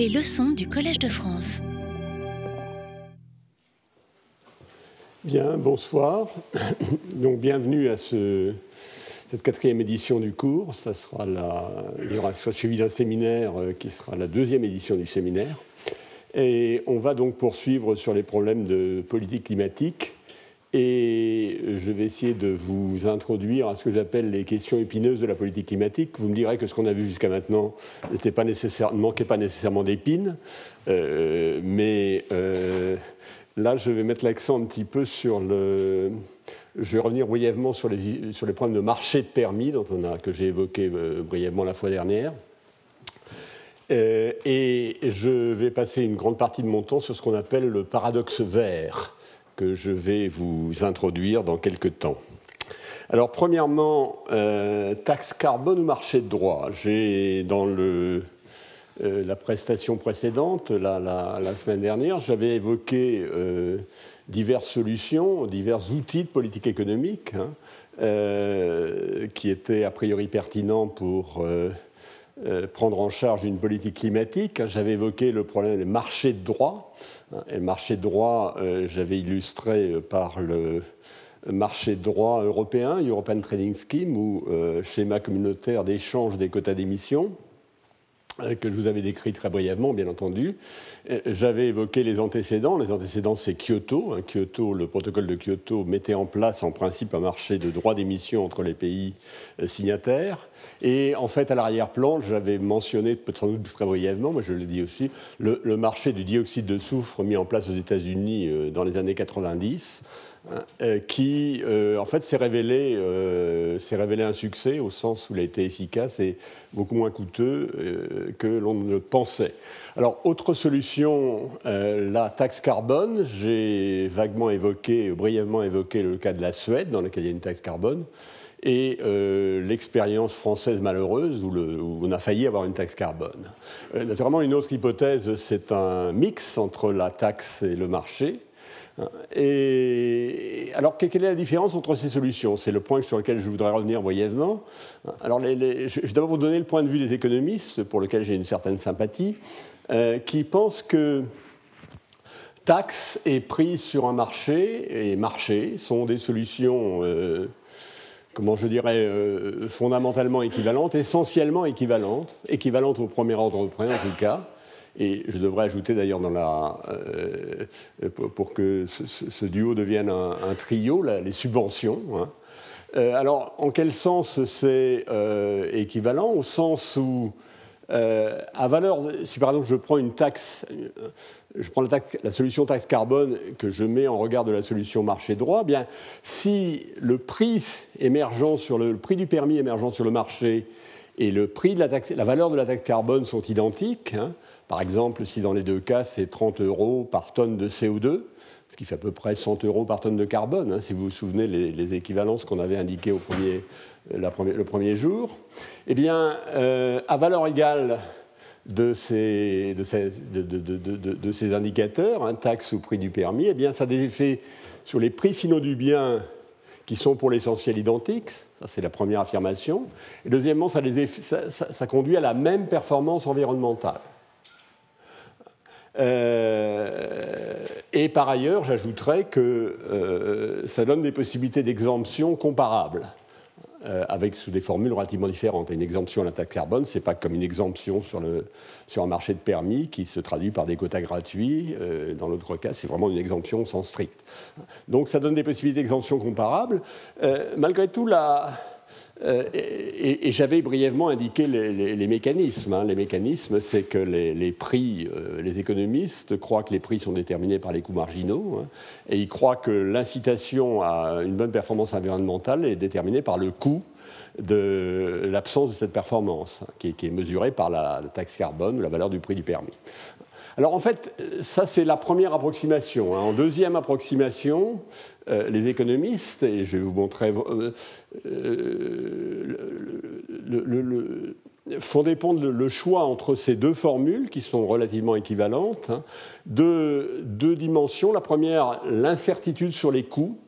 Les leçons du Collège de France. Bien, bonsoir. Donc, bienvenue à ce, cette quatrième édition du cours. Ça sera la, il y aura suivi d'un séminaire euh, qui sera la deuxième édition du séminaire. Et on va donc poursuivre sur les problèmes de politique climatique. Et je vais essayer de vous introduire à ce que j'appelle les questions épineuses de la politique climatique. Vous me direz que ce qu'on a vu jusqu'à maintenant ne manquait pas nécessairement d'épines, euh, mais euh, là, je vais mettre l'accent un petit peu sur le. Je vais revenir brièvement sur les, sur les problèmes de marché de permis que j'ai évoqué euh, brièvement la fois dernière. et je vais passer une grande partie de mon temps sur ce qu'on appelle le paradoxe vert que je vais vous introduire dans quelques temps. Alors, premièrement, euh, taxe carbone ou marché de droit. J'ai, dans euh, la prestation précédente, la, semaine dernière, j'avais évoqué euh, diverses solutions, divers outils de politique économique hein, qui étaient a priori pertinents pour prendre en charge une politique climatique. J'avais évoqué le problème des marchés de droit. Et le marché droit, euh, j'avais illustré euh, par le marché droit européen, European Trading Scheme, ou euh, schéma communautaire d'échange des quotas d'émissions, que je vous avais décrit très brièvement, bien entendu. J'avais évoqué les antécédents. Les antécédents, c'est Kyoto. Hein, Kyoto. Le protocole de Kyoto mettait en place en principe un marché de droits d'émission entre les pays signataires. Et en fait, à l'arrière-plan, j'avais mentionné, sans doute très brièvement, mais je le dis aussi, le, marché du dioxyde de soufre mis en place aux États-Unis euh, dans les années 90, hein, euh, qui euh, en fait s'est révélé, révélé, un succès au sens où il a été efficace et beaucoup moins coûteux que l'on ne le pensait. Alors, autre solution, la taxe carbone. J'ai vaguement évoqué, brièvement évoqué le cas de la Suède, dans lequel il y a une taxe carbone et euh, l'expérience française malheureuse où, on a failli avoir une taxe carbone. Euh, naturellement, une autre hypothèse, c'est un mix entre la taxe et le marché. Et alors, quelle est la différence entre ces solutions? C'est le point sur lequel je voudrais revenir brièvement. Alors, je vais d'abord vous donner le point de vue des économistes, pour lequel j'ai une certaine sympathie, euh, qui pensent que taxe et prix sur un marché et marché sont des solutions comment je dirais, euh, fondamentalement équivalentes, essentiellement équivalentes, équivalentes au premier ordre près en tout cas. Et je devrais ajouter d'ailleurs dans la, euh, pour que ce, duo devienne un, trio, les subventions. Hein. Euh, alors, en quel sens c'est équivalent? Au sens où, à valeur, si par exemple je prends prends la, solution taxe carbone que je mets en regard de la solution marché droit, eh bien, si le prix émergent sur le, prix du permis émergent sur le marché et le prix de la, taxe, la valeur de la taxe carbone sont identiques, hein, par exemple, si dans les deux cas c'est 30 euros par tonne de CO2, ce qui fait à peu près 100 euros par tonne de carbone, hein, si vous vous souvenez les, équivalences qu'on avait indiquées au premier, le premier jour, eh euh, à valeur égale de ces, indicateurs, un taxe ou prix du permis, eh bien, ça a des effets sur les prix finaux du bien qui sont pour l'essentiel identiques. Ça, c'est la première affirmation. Et deuxièmement, ça, ça, conduit à la même performance environnementale. Euh, et par ailleurs, j'ajouterais que euh, ça donne des possibilités d'exemption comparables. Euh, avec sous des formules relativement différentes. une exemption à la taxe carbone, ce n'est pas comme une exemption sur, le, sur un marché de permis qui se traduit par des quotas gratuits. Euh, dans l'autre cas, c'est vraiment une exemption sans strict. Donc ça donne des possibilités d'exemption comparables. Euh, malgré tout, la, euh, et, j'avais brièvement indiqué les, mécanismes. Hein. Les mécanismes, c'est que les, prix, euh, les économistes croient que les prix sont déterminés par les coûts marginaux, hein, et ils croient que l'incitation à une bonne performance environnementale est déterminée par le coût de l'absence de cette performance, hein, qui, est mesurée par la, la taxe carbone ou la valeur du prix du permis. Alors en fait, ça c'est la première approximation. En deuxième approximation, euh, les économistes, et je vais vous montrer, euh, euh, font dépendre le choix entre ces deux formules qui sont relativement équivalentes hein, de deux dimensions. La première, l'incertitude sur les coûts.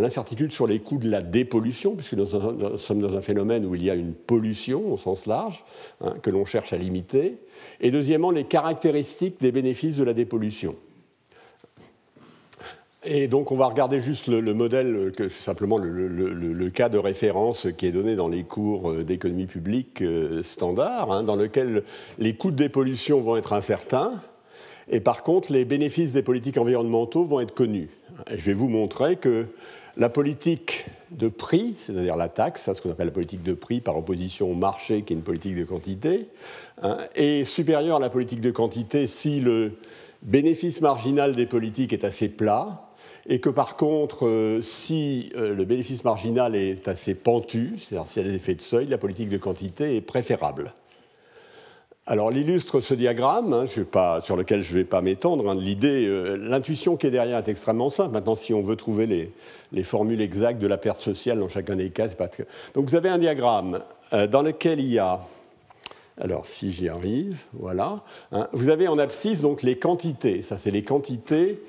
L'incertitude sur les coûts de la dépollution, puisque nous sommes dans un phénomène où il y a une pollution au sens large, hein, que l'on cherche à limiter. Et deuxièmement, les caractéristiques des bénéfices de la dépollution. Et donc on va regarder juste le, modèle, simplement le, cas de référence qui est donné dans les cours euh, d'économie publique euh, standard, hein, dans lequel les coûts de dépollution vont être incertains, et par contre les bénéfices des politiques environnementaux vont être connus. Je vais vous montrer que la politique de prix, c'est-à-dire la taxe, ce qu'on appelle la politique de prix par opposition au marché qui est une politique de quantité, hein, est supérieure à la politique de quantité si le bénéfice marginal des politiques est assez plat, et que par contre, euh, si euh, le bénéfice marginal est assez pentu, c'est-à-dire s'il y a des effets de seuil, la politique de quantité est préférable. Alors, l'illustre ce diagramme, hein, sur lequel je ne vais pas m'étendre. Hein, l'idée, euh, l'intuition qui est derrière est extrêmement simple. Maintenant, si on veut trouver les, formules exactes de la perte sociale dans chacun des cas, c'est pas. Donc, vous avez un diagramme dans lequel il y a alors, si j'y arrive, voilà. Hein, vous avez en abscisse donc les quantités. Ça, c'est les quantités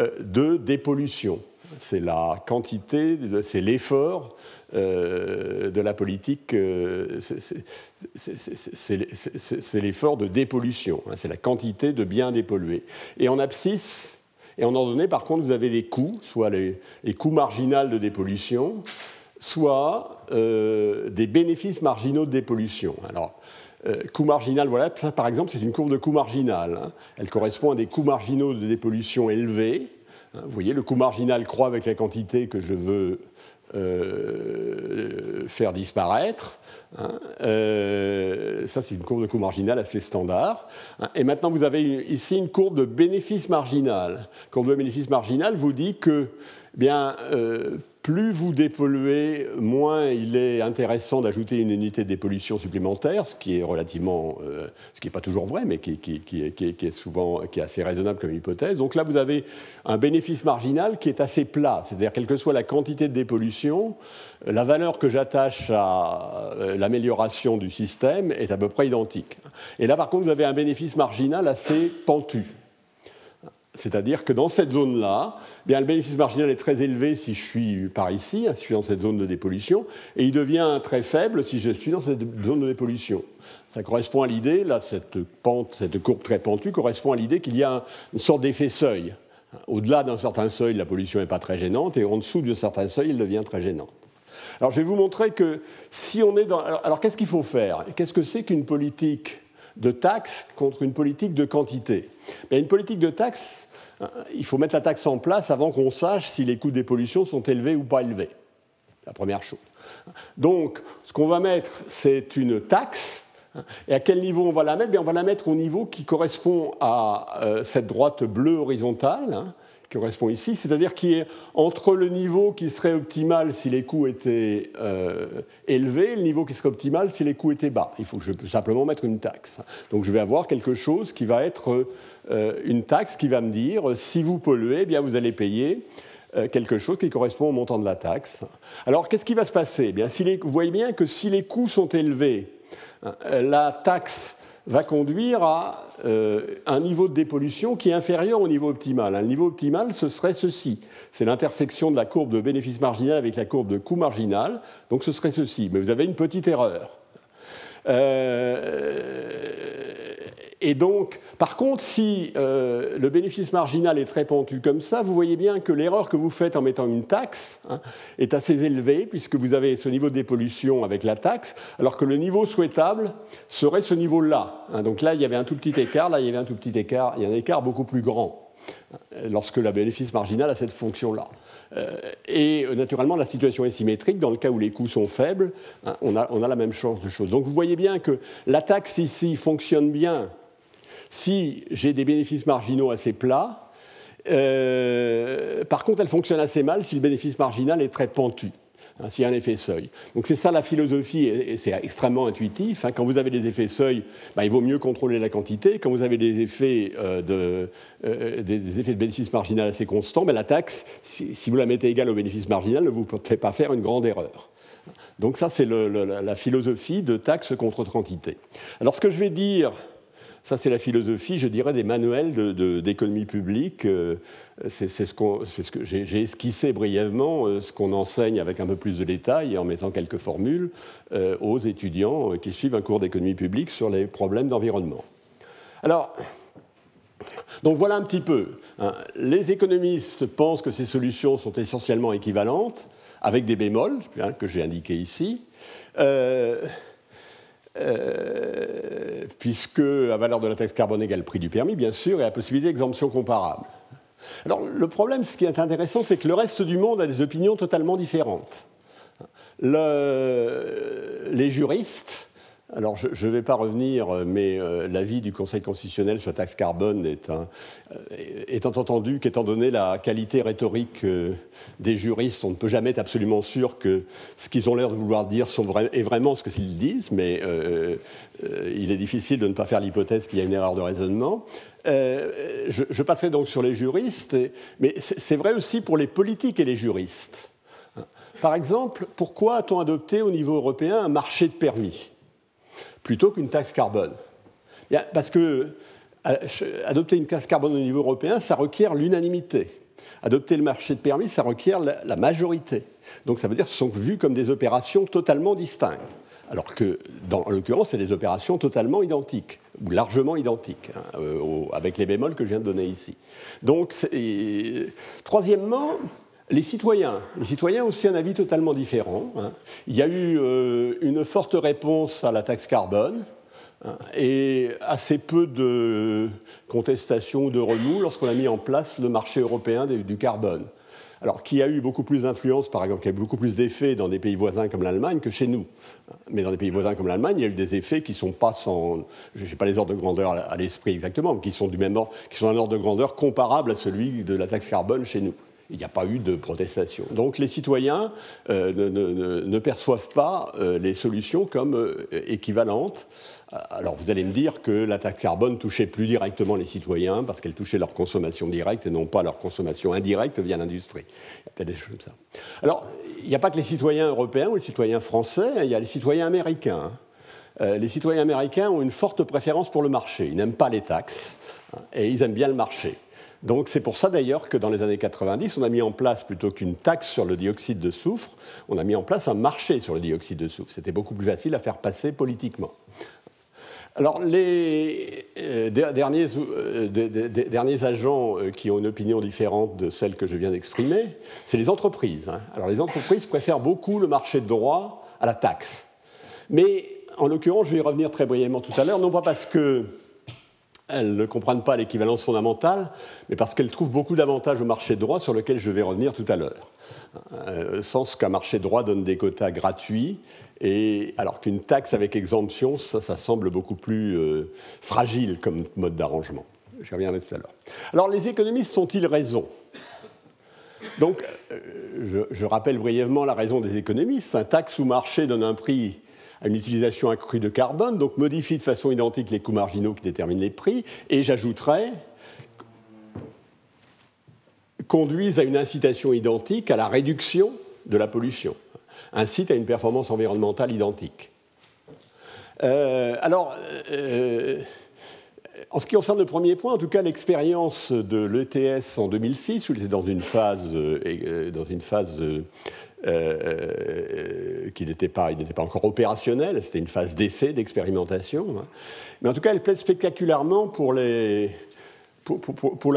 euh, de dépollution. C'est la quantité, c'est l'effort euh, de la politique, euh, c'est l'effort de dépollution, hein, c'est la quantité de biens dépollués. Et en abscisse, et en ordonnée, par contre, vous avez des coûts, soit les, coûts marginaux de dépollution, soit des bénéfices marginaux de dépollution. Alors, euh, coût marginal, voilà, ça par exemple, c'est une courbe de coût marginal. Hein. Elle correspond à des coûts marginaux de dépollution élevés. Hein. Vous voyez, le coût marginal croît avec la quantité que je veux euh, faire disparaître. Hein. Euh, ça, c'est une courbe de coût marginal assez standard. Et maintenant, vous avez ici une courbe de bénéfice marginal. La courbe de bénéfice marginal vous dit que, eh bien, plus vous dépolluez, moins il est intéressant d'ajouter une unité de dépollution supplémentaire, ce qui est relativement, euh, ce qui n'est pas toujours vrai, mais qui, est souvent, qui est assez raisonnable comme hypothèse. Donc là, vous avez un bénéfice marginal qui est assez plat, c'est-à-dire quelle que soit la quantité de dépollution, la valeur que j'attache à euh, l'amélioration du système est à peu près identique. Et là, par contre, vous avez un bénéfice marginal assez pentu. C'est-à-dire que dans cette zone-là, bien, le bénéfice marginal est très élevé si je suis par ici, hein, si je suis dans cette zone de dépollution, et il devient très faible si je suis dans cette zone de dépollution. Ça correspond à l'idée, là, cette pente, cette courbe très pentue correspond à l'idée qu'il y a une sorte d'effet seuil. Au-delà d'un certain seuil, la pollution n'est pas très gênante, et en dessous d'un certain seuil, elle devient très gênante. Alors, je vais vous montrer que si on est dans. Alors, qu'est-ce qu'il faut faire? Qu'est-ce que c'est qu'une politique de taxe contre une politique de quantité Une politique de taxe, euh, il faut mettre la taxe en place avant qu'on sache si les coûts des pollutions sont élevés ou pas élevés. La première chose. Donc, ce qu'on va mettre, c'est une taxe. Et à quel niveau on va la mettre? On va la mettre au niveau qui correspond à euh, cette droite bleue horizontale, hein, correspond ici, c'est-à-dire qui est entre le niveau qui serait optimal si les coûts étaient euh, élevés et le niveau qui serait optimal si les coûts étaient bas. Il faut que je peux simplement mettre une taxe. Donc je vais avoir quelque chose qui va être euh, une taxe qui va me dire si vous polluez, eh bien vous allez payer euh, quelque chose qui correspond au montant de la taxe. Alors qu'est-ce qui va se passer? Eh bien, si Vous voyez bien que si les coûts sont élevés, la taxe va conduire à euh, un niveau de dépollution qui est inférieur au niveau optimal. Le niveau optimal, ce serait ceci. C'est l'intersection de la courbe de bénéfice marginal avec la courbe de coût marginal. Donc ce serait ceci. Mais vous avez une petite erreur. Euh, et donc, par contre, si euh, le bénéfice marginal est très pentu comme ça, vous voyez bien que l'erreur que vous faites en mettant une taxe hein, est assez élevée, puisque vous avez ce niveau de dépollution avec la taxe, alors que le niveau souhaitable serait ce niveau-là. Hein. donc là, il y avait un tout petit écart, là, il y avait un tout petit écart, il y a un écart beaucoup plus grand hein, lorsque le bénéfice marginal a cette fonction-là. Euh, et euh, naturellement, la situation est symétrique. Dans le cas où les coûts sont faibles, on a, on a la même chance de choses. Donc vous voyez bien que la taxe ici fonctionne bien si j'ai des bénéfices marginaux assez plats. Euh, par contre, elle fonctionne assez mal si le bénéfice marginal est très pentu. Hein, s'il y a un effet seuil. Donc c'est ça la philosophie, et c'est extrêmement intuitif. Hein. Quand vous avez des effets seuil, bah, il vaut mieux contrôler la quantité. Quand vous avez des effets, euh, de, euh, des, effets de bénéfice marginal assez constants, bah, la taxe, si, vous la mettez égale au bénéfice marginal, ne vous fait pas faire une grande erreur. Donc ça, c'est la philosophie de taxe contre quantité. Alors ce que je vais dire Ça, c'est la philosophie, je dirais, des manuels d'économie publique. Euh, c'est ce, que j'ai esquissé brièvement, euh, ce qu'on enseigne avec un peu plus de détails et en mettant quelques formules euh, aux étudiants qui suivent un cours d'économie publique sur les problèmes d'environnement. Alors, donc voilà un petit peu. Hein. Les économistes pensent que ces solutions sont essentiellement équivalentes, avec des bémols hein, que j'ai indiqués ici. Puisque la valeur de la taxe carbone égale le prix du permis, bien sûr, et la possibilité d'exemption comparable. Alors le problème, ce qui est intéressant, c'est que le reste du monde a des opinions totalement différentes. les juristes alors, je ne vais pas revenir, euh, mais euh, l'avis du Conseil constitutionnel sur la taxe carbone est euh, étant entendu qu'étant donné la qualité rhétorique des juristes, on ne peut jamais être absolument sûr que ce qu'ils ont l'air de vouloir dire est vraiment ce qu'ils disent, mais il est difficile de ne pas faire l'hypothèse qu'il y a une erreur de raisonnement. Je, je, passerai donc sur les juristes, mais c'est vrai aussi pour les politiques et les juristes. Par exemple, pourquoi a-t-on adopté au niveau européen un marché de permis? Plutôt qu'une taxe carbone. Parce que euh, adopter une taxe carbone au niveau européen, ça requiert l'unanimité. Adopter le marché de permis, ça requiert la majorité. Donc ça veut dire que ce sont vus comme des opérations totalement distinctes. Alors que, dans l'occurrence, c'est des opérations totalement identiques, ou largement identiques, hein, euh, avec les bémols que je viens de donner ici. Donc, troisièmement, les citoyens. Les citoyens ont aussi un avis totalement différent. Hein. Il y a eu euh, une forte réponse à la taxe carbone hein, et assez peu de contestation ou de remous lorsqu'on a mis en place le marché européen du carbone. Alors, qui a eu beaucoup plus d'influence, par exemple, qui a eu beaucoup plus d'effets dans des pays voisins comme l'Allemagne que chez nous. Mais dans des pays voisins comme l'Allemagne, il y a eu des effets qui sont pas sans. Je n'ai pas les ordres de grandeur à l'esprit exactement, mais qui sont du même ordre, qui sont d'un ordre de grandeur comparable à celui de la taxe carbone chez nous il n'y a pas eu de protestation. Donc les citoyens euh, ne, perçoivent pas euh, les solutions comme euh, équivalentes. Alors vous allez me dire que la taxe carbone touchait plus directement les citoyens parce qu'elle touchait leur consommation directe et non pas leur consommation indirecte via l'industrie. Il y a peut-être des choses comme ça. Alors il n'y a pas que les citoyens européens ou les citoyens français, hein, il y a les citoyens américains. les citoyens américains ont une forte préférence pour le marché. Ils n'aiment pas les taxes hein, et ils aiment bien le marché. Donc c'est pour ça d'ailleurs que dans les années 90, on a mis en place, plutôt qu'une taxe sur le dioxyde de soufre, on a mis en place un marché sur le dioxyde de soufre. C'était beaucoup plus facile à faire passer politiquement. Alors, les euh, derniers, euh, derniers, agents euh, qui ont une opinion différente de celle que je viens d'exprimer, c'est les entreprises. Hein. Alors, les entreprises préfèrent beaucoup le marché de droit à la taxe. Mais, en l'occurrence, je vais y revenir très brièvement tout à l'heure, non pas parce que elles ne comprennent pas l'équivalence fondamentale, mais parce qu'elles trouvent beaucoup d'avantages au marché droit sur lequel je vais revenir tout à l'heure. Euh, qu'un marché droit donne des quotas gratuits, et alors qu'une taxe avec exemption, ça, semble beaucoup plus euh, fragile comme mode d'arrangement. Je reviendrai tout à l'heure. Alors les économistes ont-ils raison? Donc, euh, je, je, rappelle brièvement la raison des économistes. Un taxe ou marché donne un prix à une utilisation accrue de carbone, donc modifie de façon identique les coûts marginaux qui déterminent les prix, et j'ajouterais conduisent à une incitation identique à la réduction de la pollution, incite à une performance environnementale identique. Euh, alors, euh, en ce qui concerne le premier point, en tout cas l'expérience de l'ETS en 2006, où il était dans une phase, euh, dans une phase euh, euh, qui n'était pas, il n'était pas encore opérationnel, c'était une phase d'essai, d'expérimentation. Hein. Mais en tout cas, elle plaide spectaculairement pour, la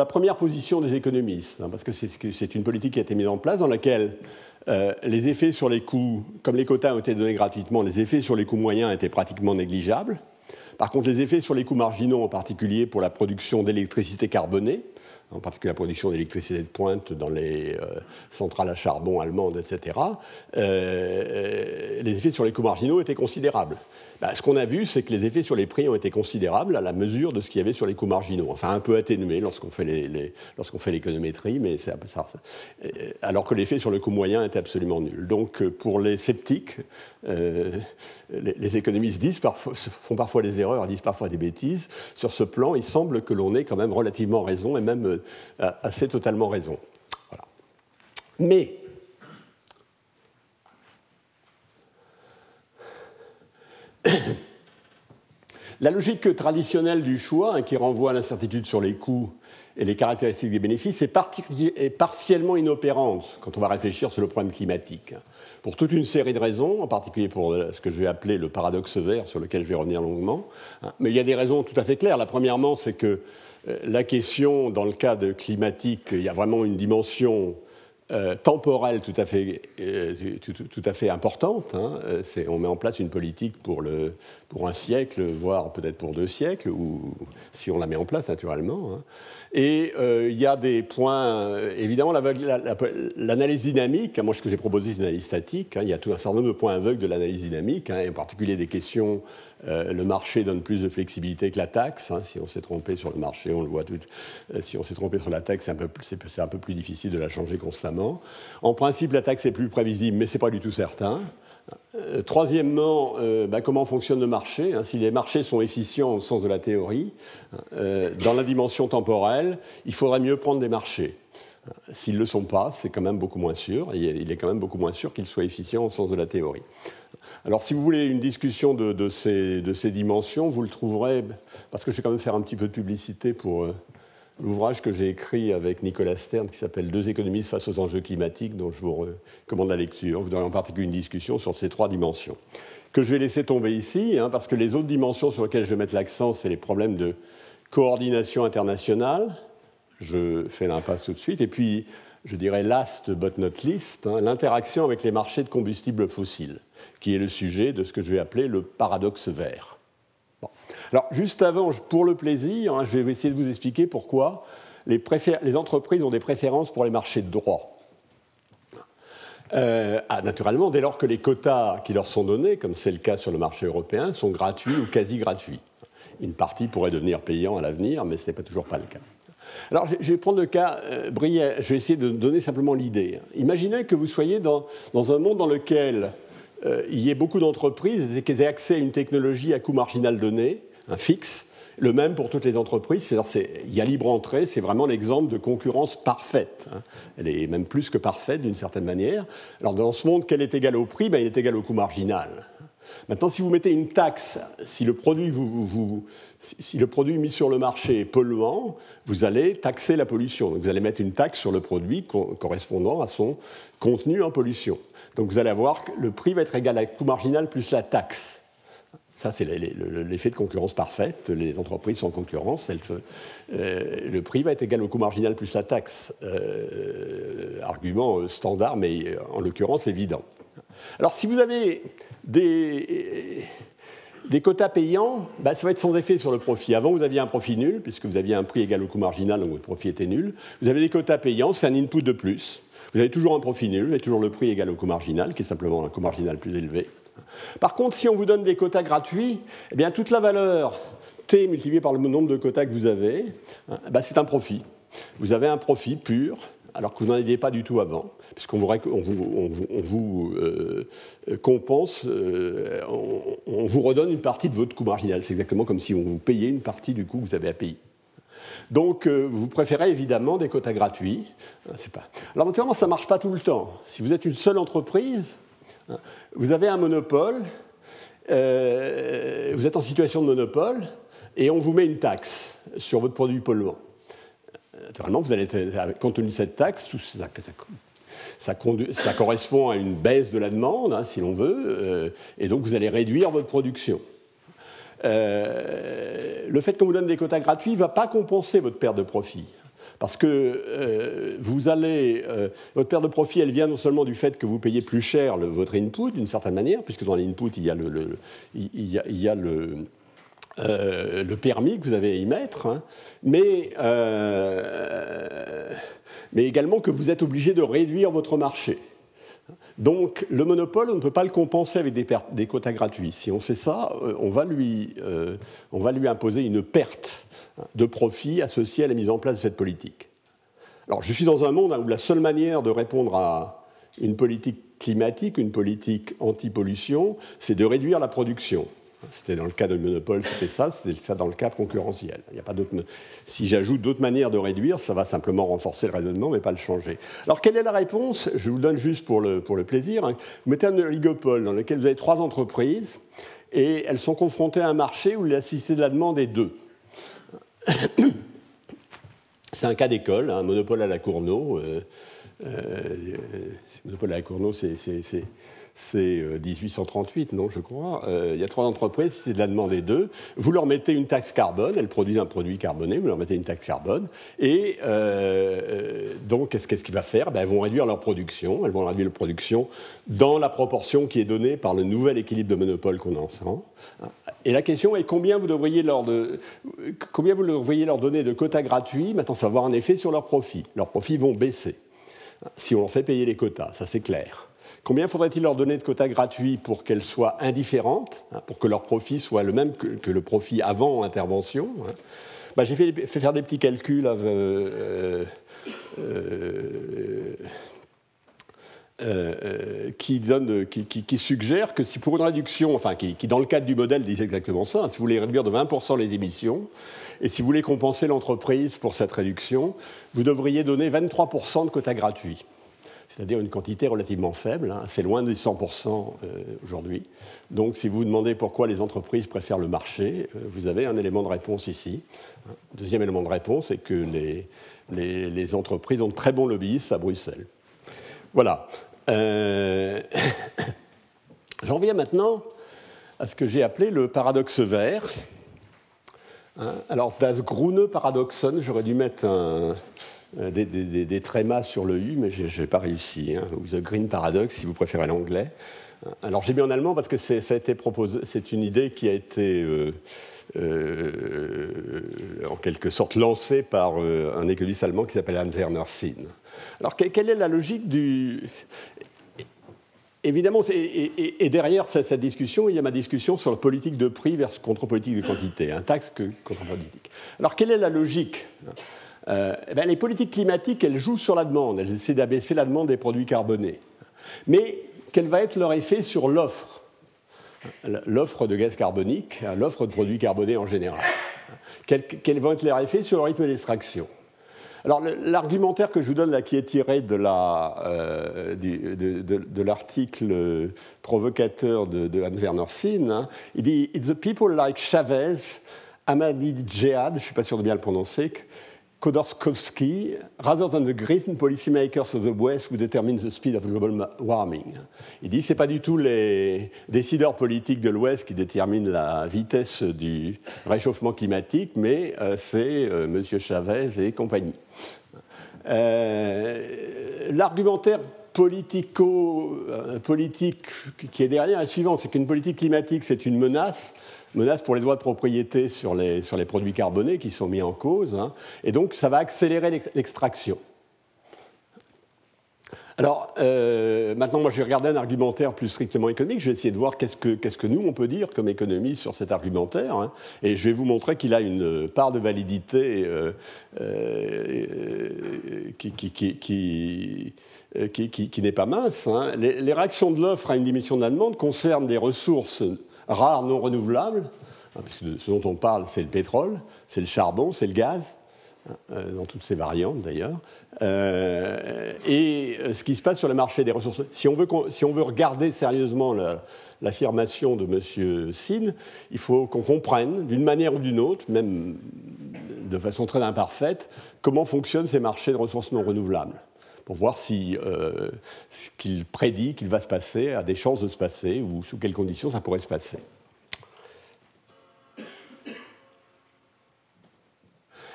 première position des économistes, hein, parce que c'est une politique qui a été mise en place dans laquelle euh, les effets sur les coûts, comme les quotas ont été donnés gratuitement, les effets sur les coûts moyens étaient pratiquement négligeables. Par contre, les effets sur les coûts marginaux, en particulier pour la production d'électricité carbonée, en particulier la production d'électricité de pointe dans les euh, centrales à charbon allemandes, etc., euh, euh, les effets sur les coûts marginaux étaient considérables. Bah, ce qu'on a vu, c'est que les effets sur les prix ont été considérables à la mesure de ce qu'il y avait sur les coûts marginaux. Enfin, un peu atténué lorsqu'on fait, l'économétrie, mais ça, ça, alors que l'effet sur le coût moyen était absolument nul. Donc, pour les sceptiques, les, économistes disent font parfois des erreurs, disent parfois des bêtises. Sur ce plan, il semble que l'on ait quand même relativement raison et même euh, assez totalement raison. Mais La logique traditionnelle du choix, hein, qui renvoie à l'incertitude sur les coûts et les caractéristiques des bénéfices, est, partiellement inopérante quand on va réfléchir sur le problème climatique. Pour toute une série de raisons, en particulier pour ce que je vais appeler le paradoxe vert, sur lequel je vais revenir longuement. Hein. Mais il y a des raisons tout à fait claires. La premièrement, c'est que euh, la question, dans le cas de climatique, il y a vraiment une dimension euh, temporelle tout à fait, euh, tout, à fait importante. Hein. on met en place une politique pour, le, pour un siècle, voire peut-être pour deux siècles, ou si on la met en place naturellement. Hein. Et euh, il y a des points, euh, évidemment, l'analyse dynamique, moi ce que j'ai proposé c'est une analyse statique, hein, il y a tout un certain nombre de points aveugles de l'analyse dynamique, hein, en particulier des questions, euh, le marché donne plus de flexibilité que la taxe, hein, si on s'est trompé sur le marché, on le voit tout, si on s'est trompé sur la taxe, c'est un, peu, plus difficile de la changer constamment. En principe, la taxe est plus prévisible, mais ce n'est pas du tout certain. Euh, troisièmement, euh, bah, comment fonctionne le marché hein. Si les marchés sont efficients au sens de la théorie, euh, dans la dimension temporelle, il faudrait mieux prendre des marchés. S'ils ne le sont pas, c'est quand même beaucoup moins sûr. Il est quand même beaucoup moins sûr qu'ils soient efficients au sens de la théorie. Alors, si vous voulez une discussion de, ces, dimensions, vous le trouverez, parce que je vais quand même faire un petit peu de publicité pour l'ouvrage que j'ai écrit avec Nicolas Stern qui s'appelle Deux économistes face aux enjeux climatiques, dont je vous recommande la lecture. Vous aurez en particulier une discussion sur ces trois dimensions, que je vais laisser tomber ici, hein, parce que les autres dimensions sur lesquelles je vais mettre l'accent, c'est les problèmes de coordination internationale. Je fais l'impasse tout de suite. Et puis, je dirais last but not least, hein, l'interaction avec les marchés de combustibles fossiles, qui est le sujet de ce que je vais appeler le paradoxe vert. Alors, juste avant, pour le plaisir, hein, je vais essayer de vous expliquer pourquoi les, entreprises ont des préférences pour les marchés de droit. Euh, ah, naturellement, dès lors que les quotas qui leur sont donnés, comme c'est le cas sur le marché européen, sont gratuits ou quasi gratuits. Une partie pourrait devenir payant à l'avenir, mais ce n'est pas toujours pas le cas. Alors, je vais prendre le cas euh, Je vais essayer de donner simplement l'idée. Imaginez que vous soyez dans, dans, un monde dans lequel euh, il y ait beaucoup d'entreprises et qu'elles aient accès à une technologie à coût marginal donné, un fixe. Le même pour toutes les entreprises, il y a libre entrée, c'est vraiment l'exemple de concurrence parfaite. Hein. Elle est même plus que parfaite d'une certaine manière. Alors dans ce monde, quel est égal au prix? Ben, Il est égal au coût marginal. Maintenant, si vous mettez une taxe, si le produit, mis sur le marché est polluant, vous allez taxer la pollution. Donc vous allez mettre une taxe sur le produit correspondant à son contenu en pollution. Donc vous allez avoir que le prix va être égal à coût marginal plus la taxe. Ça, c'est l'effet de concurrence parfaite. Les entreprises sont en concurrence. Euh, le prix va être égal au coût marginal plus la taxe. Euh, argument euh, standard, mais en l'occurrence évident. Alors, si vous avez des, quotas payants, bah, ça va être sans effet sur le profit. Avant, vous aviez un profit nul, puisque vous aviez un prix égal au coût marginal, donc votre profit était nul. Vous avez des quotas payants, c'est un input de plus. Vous avez toujours un profit nul, vous avez toujours le prix égal au coût marginal, qui est simplement un coût marginal plus élevé. Par contre, si on vous donne des quotas gratuits, eh bien, toute la valeur T multipliée par le nombre de quotas que vous avez, hein, bah, c'est un profit. Vous avez un profit pur, alors que vous n'en aviez pas du tout avant, puisqu'on vous, on vous, euh, compense, euh, on, vous redonne une partie de votre coût marginal. C'est exactement comme si on vous payait une partie du coût que vous avez à payer. Donc, euh, vous préférez évidemment des quotas gratuits. Pas... Alors, naturellement, ça ne marche pas tout le temps. Si vous êtes une seule entreprise, vous avez un monopole, euh, vous êtes en situation de monopole, et on vous met une taxe sur votre produit polluant. Naturellement, vous allez, compte tenu de cette taxe, ça, correspond à une baisse de la demande, hein, si l'on veut, euh, et donc vous allez réduire votre production. Euh, le fait qu'on vous donne des quotas gratuits ne va pas compenser votre perte de profit. Parce que euh, vous allez, euh, votre perte de profit, elle vient non seulement du fait que vous payez plus cher votre input, d'une certaine manière, puisque dans l'input, il y a le, il y a, le, euh, le permis que vous avez à y mettre, hein, mais, mais également que vous êtes obligé de réduire votre marché. Donc le monopole, on ne peut pas le compenser avec des, quotas gratuits. Si on fait ça, on va lui, on va lui imposer une perte de profit associés à la mise en place de cette politique. Alors, je suis dans un monde où la seule manière de répondre à une politique climatique, une politique anti-pollution, c'est de réduire la production. C'était dans le cas de monopole, c'était ça, c'était ça dans le cas concurrentiel. Il y a pas Si j'ajoute d'autres manières de réduire, ça va simplement renforcer le raisonnement, mais pas le changer. Alors, quelle est la réponse? Je vous le donne juste pour le, pour le plaisir. Hein. Vous mettez un oligopole dans lequel vous avez trois entreprises et elles sont confrontées à un marché où l'élasticité de la demande est 2. C'est un cas d'école, un monopole à la Cournot. Euh, euh, monopole à la Cournot, c'est c'est 1838, euh, non, je crois. Euh, il y a trois entreprises, c'est de la demande deux. Vous leur mettez une taxe carbone, elles produisent un produit carboné, vous leur mettez une taxe carbone, et euh, donc qu'est-ce qu'elles va faire? Ben, Elles vont réduire leur production, elles vont réduire leur production dans la proportion qui est donnée par le nouvel équilibre de monopole qu'on en sent. Et la question est combien vous devriez leur, de, combien vous devriez leur donner de quotas gratuits Maintenant, ça va avoir un effet sur leurs profits. Leurs profits vont baisser si on leur fait payer les quotas, ça c'est clair. Combien faudrait-il leur donner de quotas gratuits pour qu'elles soient indifférentes, hein, pour que leur profit soit le même que, le profit avant intervention hein? Bah, J'ai fait, faire des petits calculs euh, euh, euh, qui, suggèrent que si pour une réduction, enfin qui, dans le cadre du modèle disent exactement ça, hein, si vous voulez réduire de 20% les émissions, et si vous voulez compenser l'entreprise pour cette réduction, vous devriez donner 23% de quotas gratuits c'est-à-dire une quantité relativement faible, hein. c'est loin de 100% euh, aujourd'hui. Donc si vous vous demandez pourquoi les entreprises préfèrent le marché, euh, vous avez un élément de réponse ici. Deuxième élément de réponse, c'est que les, les, entreprises ont de très bons lobbyistes à Bruxelles. Voilà. Euh, j'en viens maintenant à ce que j'ai appelé le paradoxe vert. Hein. Alors, das Grune Paradoxon, j'aurais dû mettre euh, des, des, trémas sur le U, mais je n'ai pas réussi. Hein, ou The Green Paradox, si vous préférez l'anglais. Alors j'ai mis en allemand parce que ça a été proposé, c'est une idée qui a été euh, euh, en quelque sorte lancée par un économiste allemand qui s'appelle Hans-Werner Sinn. Alors quelle est la logique du... Évidemment, et, derrière cette, discussion, il y a ma discussion sur la politique de prix versus contre-politique de quantité, un taxe que contre-politique. Alors quelle est la logique euh, eh ben, les politiques climatiques, elles jouent sur la demande, elles essaient d'abaisser la demande des produits carbonés. Mais quel va être leur effet sur l'offre? L'offre de gaz carbonique, hein, l'offre de produits carbonés en général. Quel, quels vont être leurs effets sur le rythme d'extraction? Alors l'argumentaire que je vous donne là, qui est tiré de l'article euh, provocateur de, de Hans Werner Sinn, hein, il dit It's the people like Chavez, Ahmadinejad, je ne suis pas sûr de bien le prononcer, Khodorkovsky, rather than the green policymakers of the West who determine the speed of global warming. Il dit que ce n'est pas du tout les décideurs politiques de l'Ouest qui déterminent la vitesse du réchauffement climatique, mais euh, c'est euh, M. Chavez et compagnie. Euh, l'argumentaire politico, politique qui est derrière est le suivant, c'est qu'une politique climatique, c'est une menace menace pour les droits de propriété sur les, sur les produits carbonés qui sont mis en cause. Hein. et donc, ça va accélérer l'extraction. Alors, euh, maintenant, moi, je vais regarder un argumentaire plus strictement économique. Je vais essayer de voir qu'est-ce que, nous, on peut dire comme économie sur cet argumentaire. Hein. et je vais vous montrer qu'il a une part de validité euh, euh, qui, n'est pas mince. Hein. Les, réactions de l'offre à une diminution de la demande concernent des ressources rares non renouvelables, hein, puisque ce dont on parle, c'est le pétrole, c'est le charbon, c'est le gaz, dans toutes ces variantes d'ailleurs. Euh, et euh, ce qui se passe sur le marché des ressources, si on veut, si on veut regarder sérieusement l'affirmation de M. Sin, il faut qu'on comprenne d'une manière ou d'une autre, même de façon très imparfaite, comment fonctionnent ces marchés de ressources non renouvelables pour voir si euh, ce qu'il prédit qu'il va se passer a des chances de se passer ou sous quelles conditions ça pourrait se passer.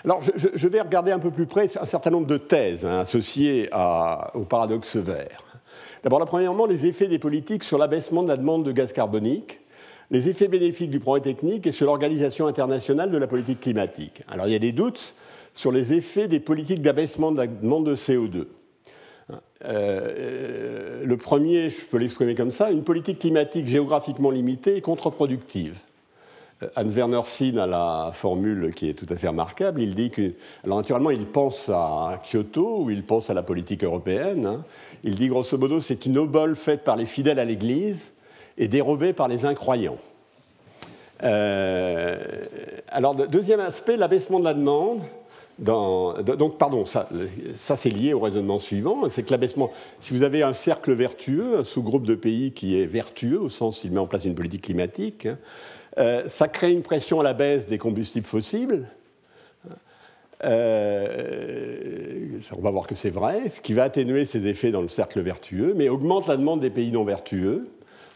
Alors, je, vais regarder un peu plus près un certain nombre de thèses hein, associées au paradoxe vert. D'abord, premièrement, les effets des politiques sur l'abaissement de la demande de gaz carbonique, les effets bénéfiques du progrès technique et sur l'organisation internationale de la politique climatique. Alors, il y a des doutes sur les effets des politiques d'abaissement de la demande de CO2. Euh, le premier, je peux l'exprimer comme ça, une politique climatique géographiquement limitée est contre-productive. Hans Werner Sinn a la formule qui est tout à fait remarquable. Il dit que, alors naturellement, il pense à Kyoto ou il pense à la politique européenne. Hein. Il dit grosso modo, c'est une obole faite par les fidèles à l'Église et dérobée par les incroyants. Euh, alors, deuxième aspect, l'abaissement de la demande donc, pardon, ça, ça c'est lié au raisonnement suivant, c'est que l'abaissement, si vous avez un cercle vertueux, un sous-groupe de pays qui est vertueux, au sens où il met en place une politique climatique, hein, euh, ça crée une pression à la baisse des combustibles fossiles. Euh, on va voir que c'est vrai, ce qui va atténuer ces effets dans le cercle vertueux, mais augmente la demande des pays non vertueux.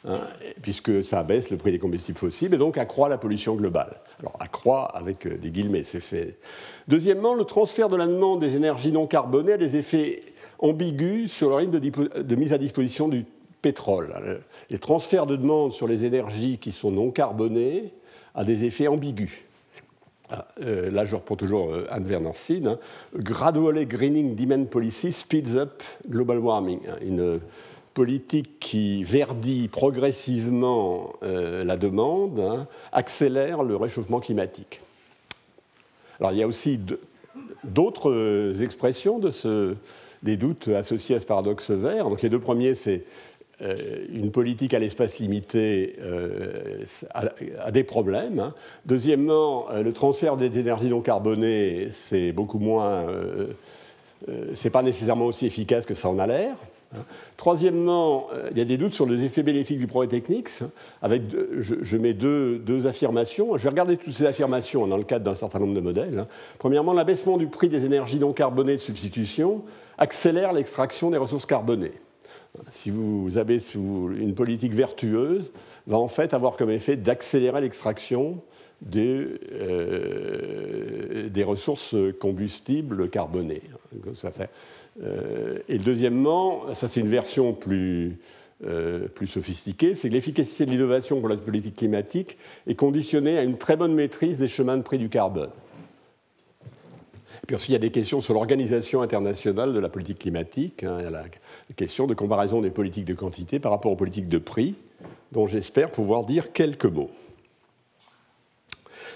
Hein, puisque ça abaisse le prix des combustibles fossiles et donc accroît la pollution globale. Alors accroît avec euh, des guillemets, c'est fait. Deuxièmement, le transfert de la demande des énergies non carbonées a des effets ambigus sur le rythme de, mise à disposition du pétrole. Les transferts de demande sur les énergies qui sont non carbonées a des effets ambigus. Ah, euh, là, je reprends toujours euh, Anne Werner hein. Gradually greening demand policy speeds up global warming. Hein. Une, politique qui verdit progressivement euh, la demande hein, accélère le réchauffement climatique. Alors il y a aussi d'autres expressions de ce, des doutes associés à ce paradoxe vert. Donc les deux premiers, c'est une politique à l'espace limité a, des problèmes. Hein. Deuxièmement, le transfert des énergies non carbonées, c'est beaucoup moins, c'est pas nécessairement aussi efficace que ça en a l'air. Troisièmement, euh, il y a des doutes sur les effets bénéfiques du progrès technique. Avec, je, mets deux, affirmations. Je vais regarder toutes ces affirmations dans le cadre d'un certain nombre de modèles. Premièrement, l'abaissement du prix des énergies non carbonées de substitution accélère l'extraction des ressources carbonées. Si vous avez une politique vertueuse, va en fait avoir comme effet d'accélérer l'extraction des, euh, ressources combustibles carbonées. Euh, et deuxièmement, ça c'est une version plus, euh, plus sophistiquée, c'est que l'efficacité de l'innovation pour la politique climatique est conditionnée à une très bonne maîtrise des chemins de prix du carbone. Puis ensuite, il y a des questions sur l'organisation internationale de la politique climatique, hein, la question de comparaison des politiques de quantité par rapport aux politiques de prix, dont j'espère pouvoir dire quelques mots.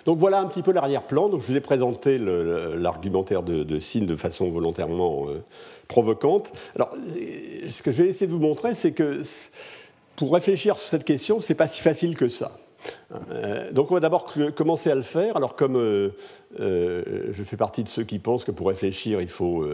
Donc voilà un petit peu l'arrière-plan. Je vous ai présenté l'argumentaire de, de de façon volontairement euh, provocante. Alors, euh, ce que je vais essayer de vous montrer, c'est que pour réfléchir sur cette question, ce n'est pas si facile que ça. Euh, donc on va d'abord commencer à le faire. Alors comme je fais partie de ceux qui pensent que pour réfléchir, il faut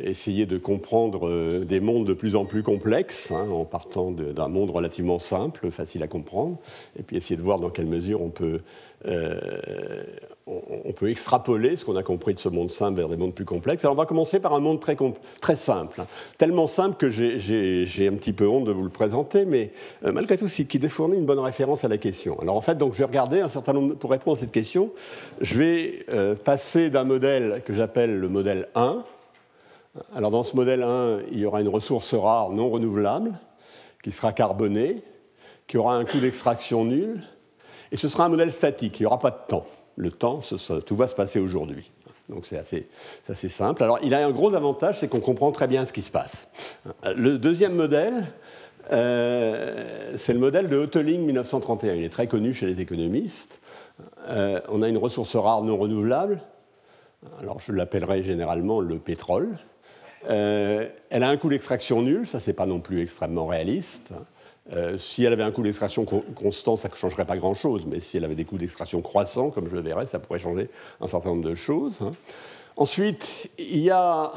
essayer de comprendre des mondes de plus en plus complexes, hein, en partant d'un monde relativement simple, facile à comprendre, et puis essayer de voir dans quelle mesure on peut euh, on, peut extrapoler ce qu'on a compris de ce monde simple vers des mondes plus complexes. Alors on va commencer par un monde très, très simple, hein. tellement simple que j'ai un petit peu honte de vous le présenter, mais euh, malgré tout, qui défournit une bonne référence à la question. Alors en fait, donc, je vais regarder un certain nombre, pour répondre à cette question, je vais euh, passer d'un modèle que j'appelle le modèle 1. Alors dans ce modèle 1, il y aura une ressource rare non renouvelable qui sera carbonée, qui aura un coût d'extraction nul, et ce sera un modèle statique, il n'y aura pas de temps. Le temps, tout va se passer aujourd'hui. Donc c'est assez, assez, simple. Alors il a un gros avantage, c'est qu'on comprend très bien ce qui se passe. Le deuxième modèle, euh, c'est le modèle de Hoteling 1931. Il est très connu chez les économistes. Euh, on a une ressource rare non renouvelable. Alors je l'appellerai généralement le pétrole. Euh, elle a un coût d'extraction nul, ça c'est pas non plus extrêmement réaliste. Si elle avait un coût d'extraction constant, ça ne changerait pas grand-chose, mais si elle avait des coûts d'extraction croissants, comme je le verrai, ça pourrait changer un certain nombre de choses. Hein. Ensuite, il y a,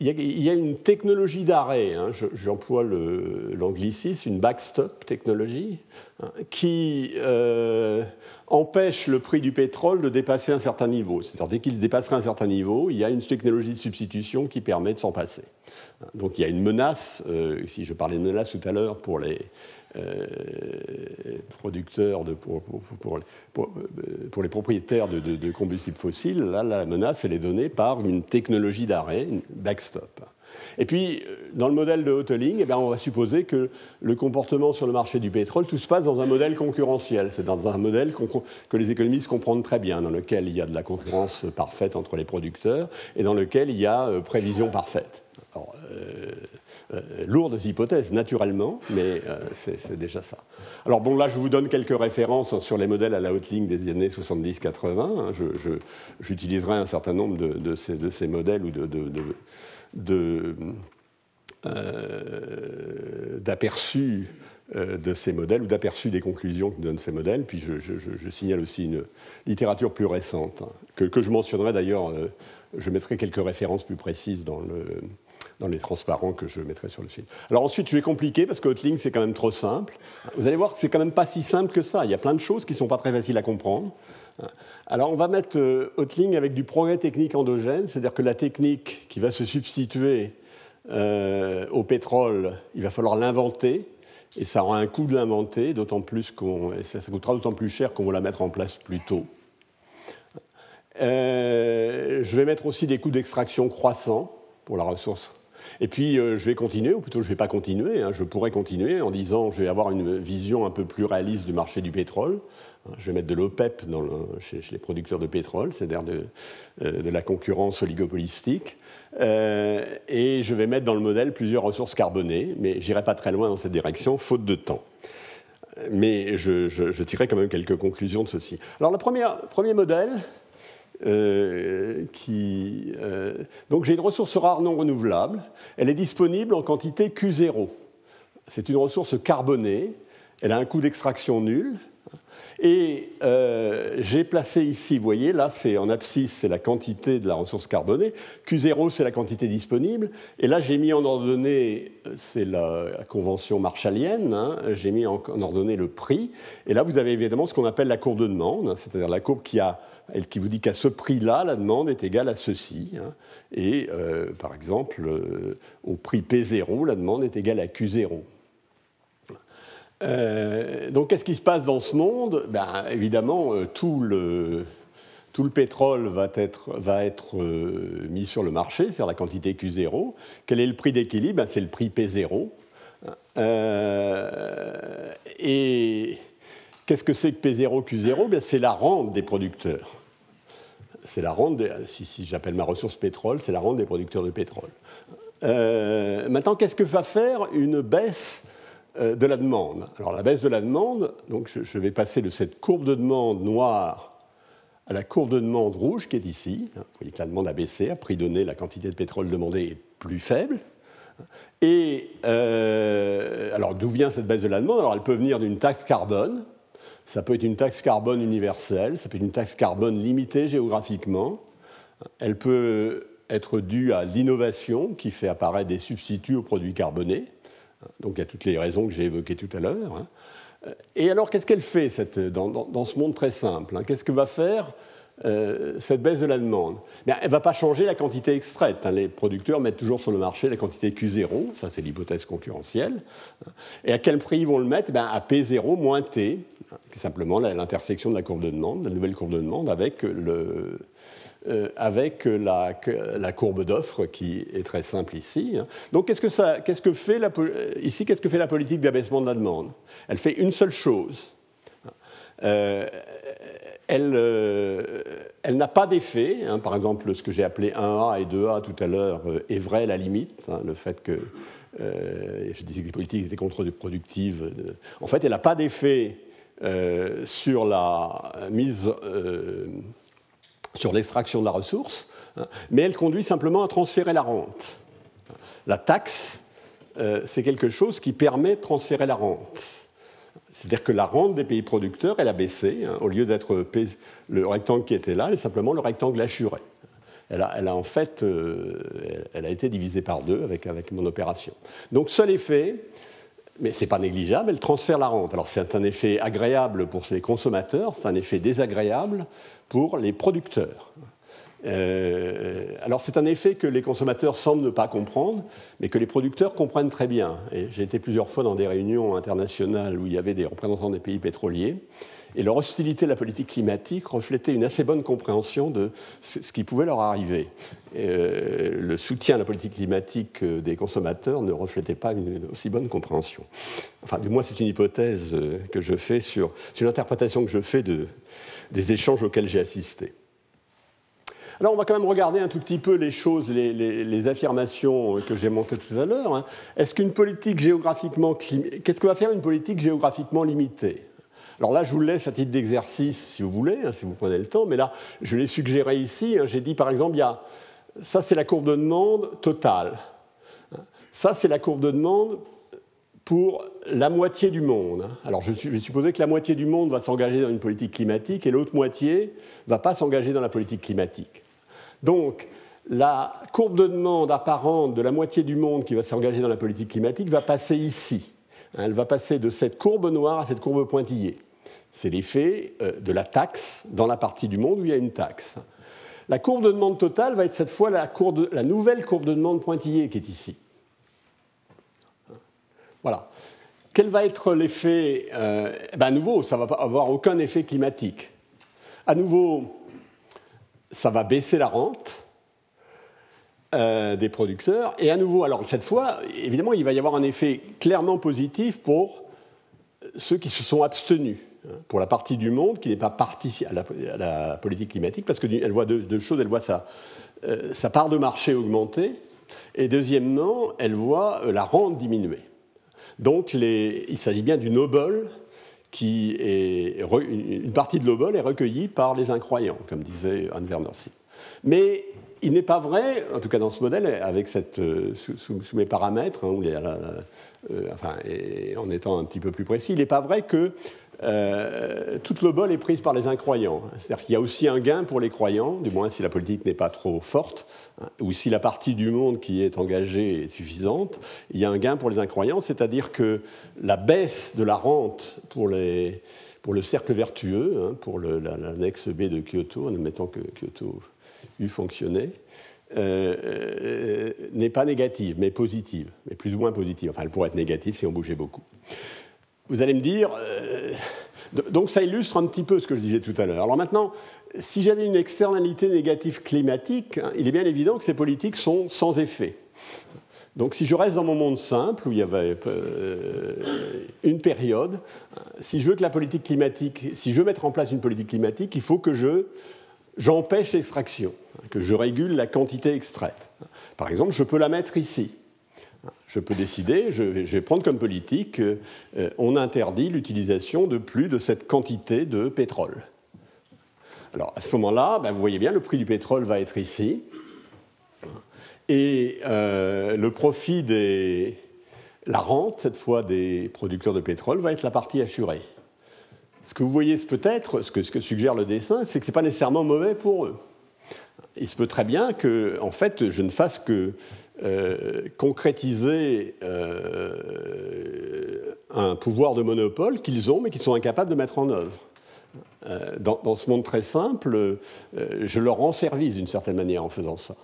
une technologie d'arrêt, hein. j'emploie l'anglicisme, une backstop technologie, hein, qui euh, empêche le prix du pétrole de dépasser un certain niveau. C'est-à-dire dès qu'il dépasserait un certain niveau, il y a une technologie de substitution qui permet de s'en passer. Donc il y a une menace, euh, si je parlais de menace tout à l'heure pour les producteurs, de, pour, les propriétaires de, combustibles fossiles, là la menace elle est donnée par une technologie d'arrêt, une backstop. Et puis, euh, dans le modèle de Hoteling, eh on va supposer que le comportement sur le marché du pétrole, tout se passe dans un modèle concurrentiel. C'est dans un modèle que les économistes comprennent très bien, dans lequel il y a de la concurrence parfaite entre les producteurs et dans lequel il y a prévision parfaite. Euh, euh, lourdes hypothèses, naturellement, mais euh, c'est déjà ça. Alors bon, là, je vous donne quelques références sur les modèles à la haute ligne des années 70-80. Hein. J'utiliserai un certain nombre de, ces, de, ces, modèles ou de, d'aperçus de ces modèles ou d'aperçu des conclusions que donnent ces modèles. Puis je, signale aussi une littérature plus récente, hein, que, que, je mentionnerai d'ailleurs, je mettrai quelques références plus précises dans le, dans les transparents que je mettrai sur le film. Alors ensuite, je vais compliquer parce que Hotling, c'est quand même trop simple. Vous allez voir que c'est quand même pas si simple que ça. Il y a plein de choses qui ne sont pas très faciles à comprendre. Alors on va mettre euh, Hotling avec du progrès technique endogène, c'est-à-dire que la technique qui va se substituer euh, au pétrole, il va falloir l'inventer, et ça aura un coût de l'inventer, d'autant plus qu'on, ça, coûtera d'autant plus cher qu'on va la mettre en place plus tôt. Euh, je vais mettre aussi des coûts d'extraction croissants pour la ressource et puis euh, je vais continuer, ou plutôt je ne vais pas continuer, hein. je pourrais continuer en disant je vais avoir une vision un peu plus réaliste du marché du pétrole. Hein. Je vais mettre de l'OPEP dans chez, les producteurs de pétrole, c'est-à-dire de, euh, la concurrence oligopolistique. Euh, et je vais mettre dans le modèle plusieurs ressources carbonées, mais je n'irai pas très loin dans cette direction, faute de temps. Mais je, je, tirerai quand même quelques conclusions de ceci. Alors le premier, premier modèle, euh, euh, donc j'ai une ressource rare non renouvelable. Elle est disponible en quantité Q0. C'est une ressource carbonée. Elle a un coût d'extraction nul. Et euh, j'ai placé ici, vous voyez, là c'est en abscisse, c'est la quantité de la ressource carbonée, Q0 c'est la quantité disponible, et là j'ai mis en ordonnée, c'est la, convention marshallienne, hein, j'ai mis en, ordonnée le prix, et là vous avez évidemment ce qu'on appelle la courbe de demande, hein, c'est-à-dire la courbe qui, a, qui vous dit qu'à ce prix-là, la demande est égale à ceci, hein, et euh, par exemple, euh, au prix P0, la demande est égale à Q0. Euh, donc qu'est-ce qui se passe dans ce monde? Ben, Évidemment, euh, tout, le, tout, le, pétrole va être, va être euh, mis sur le marché, c'est-à-dire la quantité Q0. Quel est le prix d'équilibre? Ben, C'est le prix P0. et qu'est-ce que c'est que P0, Q0 ben, C'est la rente des producteurs. C'est la rente, si, si j'appelle ma ressource pétrole, c'est la rente des producteurs de pétrole. maintenant, qu'est-ce que va faire une baisse de la demande. Alors la baisse de la demande, donc je, vais passer de cette courbe de demande noire à la courbe de demande rouge qui est ici. Vous voyez que la demande a baissé, à prix donné, la quantité de pétrole demandée est plus faible. Et euh, alors d'où vient cette baisse de la demande? Alors elle peut venir d'une taxe carbone. Ça peut être une taxe carbone universelle, ça peut être une taxe carbone limitée géographiquement. Elle peut être due à l'innovation qui fait apparaître des substituts aux produits carbonés. Donc il y a toutes les raisons que j'ai évoquées tout à l'heure. Hein. Et alors, qu'est-ce qu'elle fait dans, ce monde très simple hein? Qu'est-ce que va faire euh, cette baisse de la demande Elle ne va pas changer la quantité extraite. Hein. Les producteurs mettent toujours sur le marché la quantité Q0, ça c'est l'hypothèse concurrentielle. Et à quel prix ils vont le mettre? Eh À P0 moins T, qui est simplement l'intersection de la courbe de demande, la nouvelle courbe de demande, avec le, euh, avec la, courbe d'offre qui est très simple ici. Hein. Donc qu'est-ce que, ça, qu'est-ce que fait la, ici, qu'est-ce que fait la politique d'abaissement de la demande? Elle fait une seule chose. Euh, elle, euh, elle n'a pas d'effet. Hein. par exemple, ce que j'ai appelé 1A et 2A tout à l'heure est vrai à la limite. Hein, le fait que je disais que les politiques étaient contre-productives. En fait, elle n'a pas d'effet sur la mise sur l'extraction de la ressource, hein, mais elle conduit simplement à transférer la rente. La taxe, euh, c'est quelque chose qui permet de transférer la rente. C'est-à-dire que la rente des pays producteurs, elle a baissé. Hein, au lieu d'être le rectangle qui était là, elle est simplement le rectangle assuré. Elle a, en fait euh, elle a été divisée par deux avec, avec mon opération. Donc, seul effet, mais ce n'est pas négligeable, elle transfère la rente. Alors c'est un effet agréable pour les consommateurs, c'est un effet désagréable pour les producteurs. Euh, alors c'est un effet que les consommateurs semblent ne pas comprendre, mais que les producteurs comprennent très bien. J'ai été plusieurs fois dans des réunions internationales où il y avait des représentants des pays pétroliers, et leur hostilité à la politique climatique reflétait une assez bonne compréhension de ce qui pouvait leur arriver. Euh, le soutien à la politique climatique euh, des consommateurs ne reflétait pas une aussi bonne compréhension. Enfin, du moins, c'est une hypothèse euh, que je fais sur, c'est une interprétation que je fais de, des échanges auxquels j'ai assisté. Alors, on va quand même regarder un tout petit peu les choses, les, affirmations que j'ai montrées tout à l'heure. Hein. Est-ce qu'une politique géographiquement. Qu'est-ce que va faire une politique géographiquement limitée? Alors là, je vous laisse à titre d'exercice, si vous voulez, hein, si vous prenez le temps, mais là, je l'ai suggéré ici. Hein. J'ai dit, par exemple, il y a, ça, c'est la courbe de demande totale. Ça, c'est la courbe de demande pour la moitié du monde. Alors je vais supposer que la moitié du monde va s'engager dans une politique climatique et l'autre moitié ne va pas s'engager dans la politique climatique. Donc la courbe de demande apparente de la moitié du monde qui va s'engager dans la politique climatique va passer ici. Elle va passer de cette courbe noire à cette courbe pointillée. C'est l'effet euh, de la taxe dans la partie du monde où il y a une taxe. La courbe de demande totale va être cette fois la, nouvelle courbe de demande pointillée qui est ici. Voilà. Quel va être l'effet euh, ben À nouveau, ça ne va avoir aucun effet climatique. À nouveau, ça va baisser la rente euh, des producteurs. Et à nouveau, alors cette fois, évidemment, il va y avoir un effet clairement positif pour ceux qui se sont abstenus, hein, pour la partie du monde qui n'est pas partie à la, politique climatique, parce qu'elle voit deux, choses. Elle voit sa, euh, sa part de marché augmenter, et deuxièmement, elle voit la rente diminuer. Donc il s'agit bien du noble qui est une partie de l'obol est recueillie par les incroyants, comme disait Anne Werner Mais il n'est pas vrai, en tout cas dans ce modèle, avec cette, euh, sous, mes paramètres, en étant un petit peu plus précis, il n'est pas vrai que euh, toute le bol est prise par les incroyants. C'est-à-dire qu'il y a aussi un gain pour les croyants, du moins si la politique n'est pas trop forte, hein, ou si la partie du monde qui est engagée est suffisante, il y a un gain pour les incroyants, c'est-à-dire que la baisse de la rente pour le cercle vertueux, hein, pour l'annexe B de Kyoto, en admettant que Kyoto eût fonctionné, euh, euh, n'est pas négative, mais positive, mais plus ou moins positive. Enfin, elle pourrait être négative si on bougeait beaucoup. Vous allez me dire, euh, donc ça illustre un petit peu ce que je disais tout à l'heure. Alors maintenant, si j'avais une externalité négative climatique, hein, il est bien évident que ces politiques sont sans effet. Donc si je reste dans mon monde simple, où il y avait une période, si je veux que la politique climatique, si je veux mettre en place une politique climatique, il faut que je, j'empêche l'extraction, que je régule la quantité extraite. Par exemple, je peux la mettre ici. Je peux décider, je vais, prendre comme politique, euh, on interdit l'utilisation de plus de cette quantité de pétrole. Alors à ce moment-là, ben, vous voyez bien, le prix du pétrole va être ici. Et euh, le profit des. La rente, cette fois, des producteurs de pétrole va être la partie assurée. Ce que vous voyez peut-être, ce que, suggère le dessin, c'est que ce n'est pas nécessairement mauvais pour eux. Il se peut très bien que, en fait, je ne fasse que euh, concrétiser euh, un pouvoir de monopole qu'ils ont mais qu'ils sont incapables de mettre en œuvre. Euh, dans, ce monde très simple, je leur rends service d'une certaine manière en faisant ça.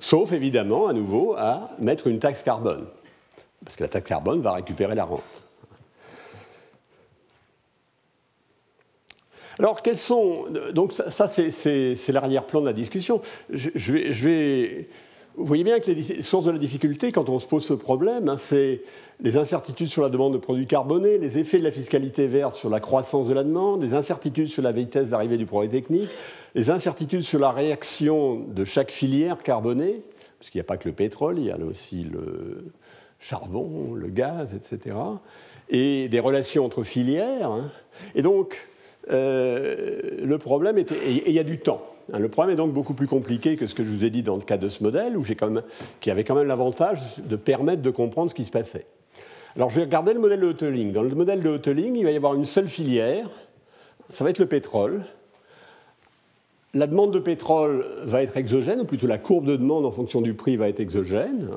Sauf évidemment, à nouveau, à mettre une taxe carbone. Parce que la taxe carbone va récupérer la rente. Alors, quels sont. Donc, ça, c'est l'arrière-plan de la discussion. je vais, je vais vous voyez bien que les sources de la difficulté, quand on se pose ce problème, hein, c'est les incertitudes sur la demande de produits carbonés, les effets de la fiscalité verte sur la croissance de la demande, les incertitudes sur la vitesse d'arrivée du progrès technique, les incertitudes sur la réaction de chaque filière carbonée, parce qu'il n'y a pas que le pétrole, il y a aussi le charbon, le gaz, etc., et des relations entre filières. Hein. Et donc, le problème était, et il y a du temps. Hein, le problème est donc beaucoup plus compliqué que ce que je vous ai dit dans le cas de ce modèle, où qui avait quand même l'avantage de permettre de comprendre ce qui se passait. Alors je vais regarder le modèle de Hoteling. Dans le modèle de Hoteling, il va y avoir une seule filière, ça va être le pétrole. La demande de pétrole va être exogène, ou plutôt la courbe de demande en fonction du prix va être exogène.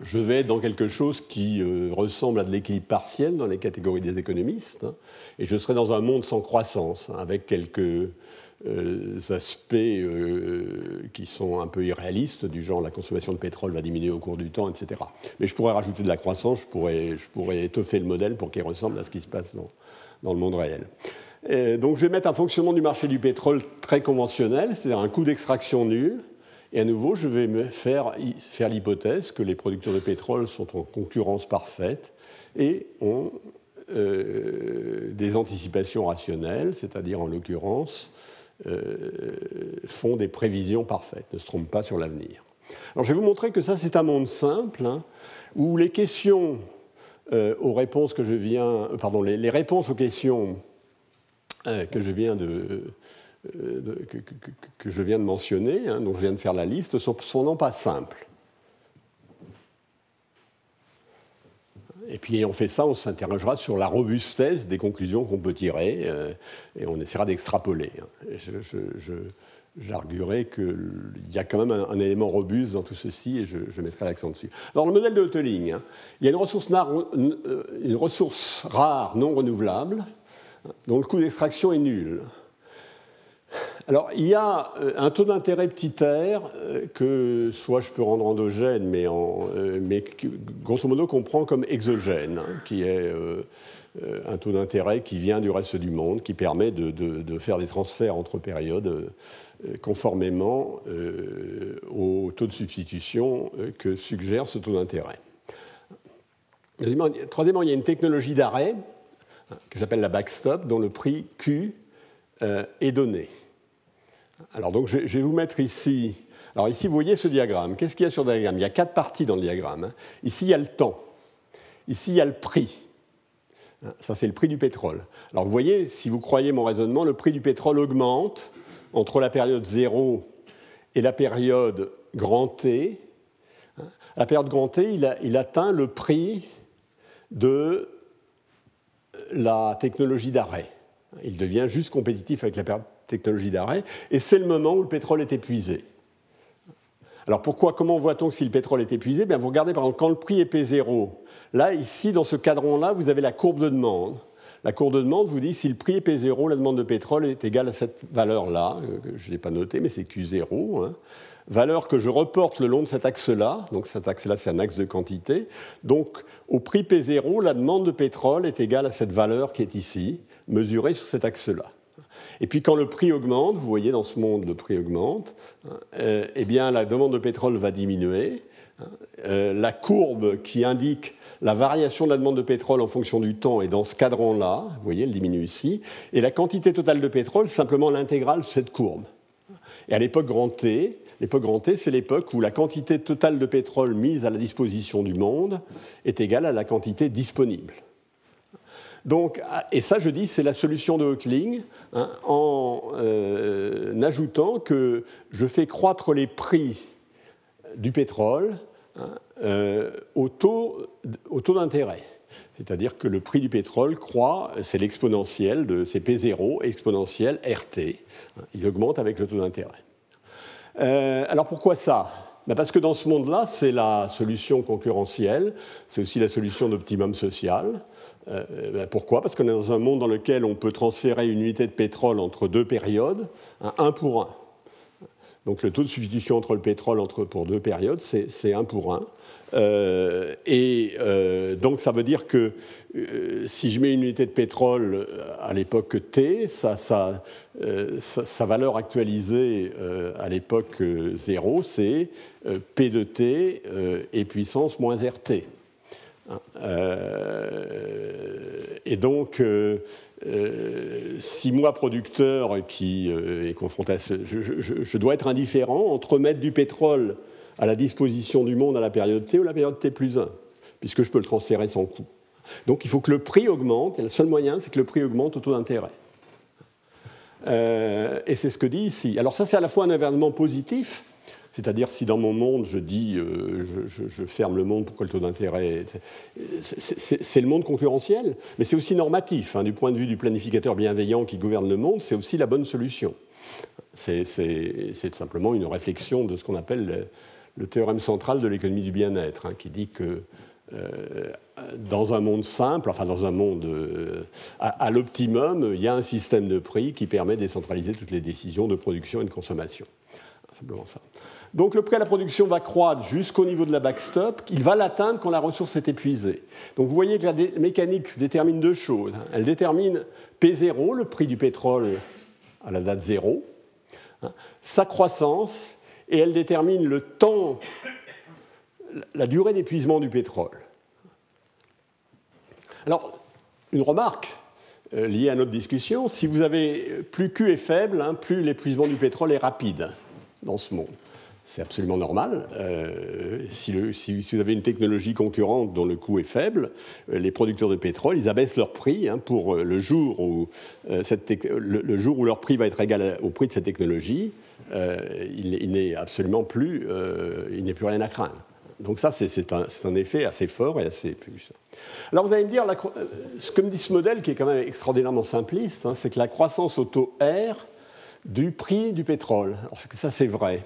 Je vais dans quelque chose qui euh, ressemble à de l'équilibre partiel dans les catégories des économistes, hein, et je serai dans un monde sans croissance, hein, avec quelques euh, aspects euh, qui sont un peu irréalistes, du genre la consommation de pétrole va diminuer au cours du temps, etc. Mais je pourrais rajouter de la croissance, je pourrais, je pourrais étoffer le modèle pour qu'il ressemble à ce qui se passe dans, dans le monde réel. donc je vais mettre un fonctionnement du marché du pétrole très conventionnel, c'est-à-dire un coût d'extraction nul. Et à nouveau, je vais me faire, l'hypothèse que les producteurs de pétrole sont en concurrence parfaite et ont euh, des anticipations rationnelles, c'est-à-dire en l'occurrence euh, font des prévisions parfaites, ne se trompent pas sur l'avenir. Alors je vais vous montrer que ça c'est un monde simple hein, où les questions euh, aux réponses que je viens, pardon, les, réponses aux questions que je viens de, que, je viens de mentionner, hein, dont je viens de faire la liste, sont, sont non pas simples. puis ayant fait ça, on s'interrogera sur la robustesse des conclusions qu'on peut tirer et on essaiera d'extrapoler. Je, j'arguerai qu'il y a quand même un, élément robuste dans tout ceci et je, mettrai l'accent dessus. Dans le modèle de Hoteling, hein, il y a une ressource, une ressource rare non renouvelable dont le coût d'extraction est nul. Alors, il y a euh, un taux d'intérêt petit r euh, que soit je peux rendre endogène, mais, en, euh, mais grosso modo qu'on prend comme exogène, hein, qui est un taux d'intérêt qui vient du reste du monde, qui permet de, faire des transferts entre périodes conformément au taux de substitution que suggère ce taux d'intérêt. Troisièmement, il y a une technologie d'arrêt hein, que j'appelle la backstop, dont le prix Q est donné. Alors donc je, vais vous mettre ici. Alors ici vous voyez ce diagramme. Qu'est-ce qu'il y a sur le diagramme? Il y a quatre parties dans le diagramme. Hein. Ici il y a le temps. Ici il y a le prix. Hein, ça c'est le prix du pétrole. Alors vous voyez, si vous croyez mon raisonnement, le prix du pétrole augmente entre la période 0 et la période grand T. Hein. La période grand T, il, il atteint le prix de la technologie d'arrêt. Il devient juste compétitif avec la période technologie d'arrêt, et c'est le moment où le pétrole est épuisé. Alors pourquoi, comment voit-on si le pétrole est épuisé? Bien, Vous regardez par exemple quand le prix est P0. Là, ici, dans ce cadran-là, vous avez la courbe de demande. La courbe de demande vous dit si le prix est P0, la demande de pétrole est égale à cette valeur-là, euh, que je n'ai pas noté, mais c'est Q0. Hein. Valeur que je reporte le long de cet axe-là. Donc cet axe-là, c'est un axe de quantité. Donc au prix P0, la demande de pétrole est égale à cette valeur qui est ici, mesurée sur cet axe-là. Et puis quand le prix augmente, vous voyez dans ce monde le prix augmente, euh, eh la demande de pétrole va diminuer. Euh, la courbe qui indique la variation de la demande de pétrole en fonction du temps est dans ce cadran-là, vous voyez, elle diminue ici, et la quantité totale de pétrole, simplement l'intégrale de cette courbe. Et à l'époque grand T, l'époque grand T, c'est l'époque où la quantité totale de pétrole mise à la disposition du monde est égale à la quantité disponible. Donc, et ça, je dis, c'est la solution de Hoekling, hein, en euh, ajoutant que je fais croître les prix du pétrole hein, euh, au taux, d'intérêt. C'est-à-dire que le prix du pétrole croît, c'est l'exponentiel de c'est P0 exponentiel RT. Hein, il augmente avec le taux d'intérêt. Euh, alors pourquoi ça? Ben Parce que dans ce monde-là, c'est la solution concurrentielle, c'est aussi la solution d'optimum social. Euh, ben pourquoi? Parce qu'on est dans un monde dans lequel on peut transférer une unité de pétrole entre deux périodes, un pour un. Donc le taux de substitution entre le pétrole entre, pour deux périodes, c'est un pour un. Euh, et euh, donc ça veut dire que si je mets une unité de pétrole à l'époque T, sa, valeur actualisée à l'époque 0, c'est P de T et puissance moins RT. Euh, et donc, euh, euh, si moi, producteur qui est confronté. Je, dois être indifférent entre mettre du pétrole à la disposition du monde à la période T ou la période T plus 1, puisque je peux le transférer sans coût. Donc il faut que le prix augmente, et le seul moyen, c'est que le prix augmente au taux d'intérêt. et c'est ce que dit ici. Alors ça, c'est à la fois un événement positif, c'est-à-dire si dans mon monde je dis euh, je, ferme le monde, pourquoi le taux d'intérêt C'est le monde concurrentiel, mais c'est aussi normatif. Hein, du point de vue du planificateur bienveillant qui gouverne le monde, c'est aussi la bonne solution. C'est simplement une réflexion de ce qu'on appelle le, théorème central de l'économie du bien-être, hein, qui dit que euh, dans un monde simple, enfin dans un monde euh, à, l'optimum, il y a un système de prix qui permet de décentraliser toutes les décisions de production et de consommation. Simplement ça. Donc le prix à la production va croître jusqu'au niveau de la backstop. Il va l'atteindre quand la ressource est épuisée. Donc vous voyez que la mécanique détermine deux choses. Elle détermine P0, le prix du pétrole à la date 0, hein, sa croissance, et elle détermine le temps, la durée d'épuisement du pétrole. Alors, une remarque euh, liée à notre discussion, si vous avez plus Q est faible, hein, plus l'épuisement du pétrole est rapide dans ce monde. C'est absolument normal. Euh, si, vous avez une technologie concurrente dont le coût est faible, euh, les producteurs de pétrole, ils abaissent leur prix hein, pour euh, le jour, où, le, jour où leur prix va être égal au prix de cette technologie. il, n'est absolument plus, il n'est plus rien à craindre. Donc ça, c'est un, un, effet assez fort et assez puissant. Alors vous allez me dire, ce que me dit ce modèle, qui est quand même extraordinairement simpliste, hein, c'est que la croissance au taux R du prix du pétrole. Alors que ça, c'est vrai.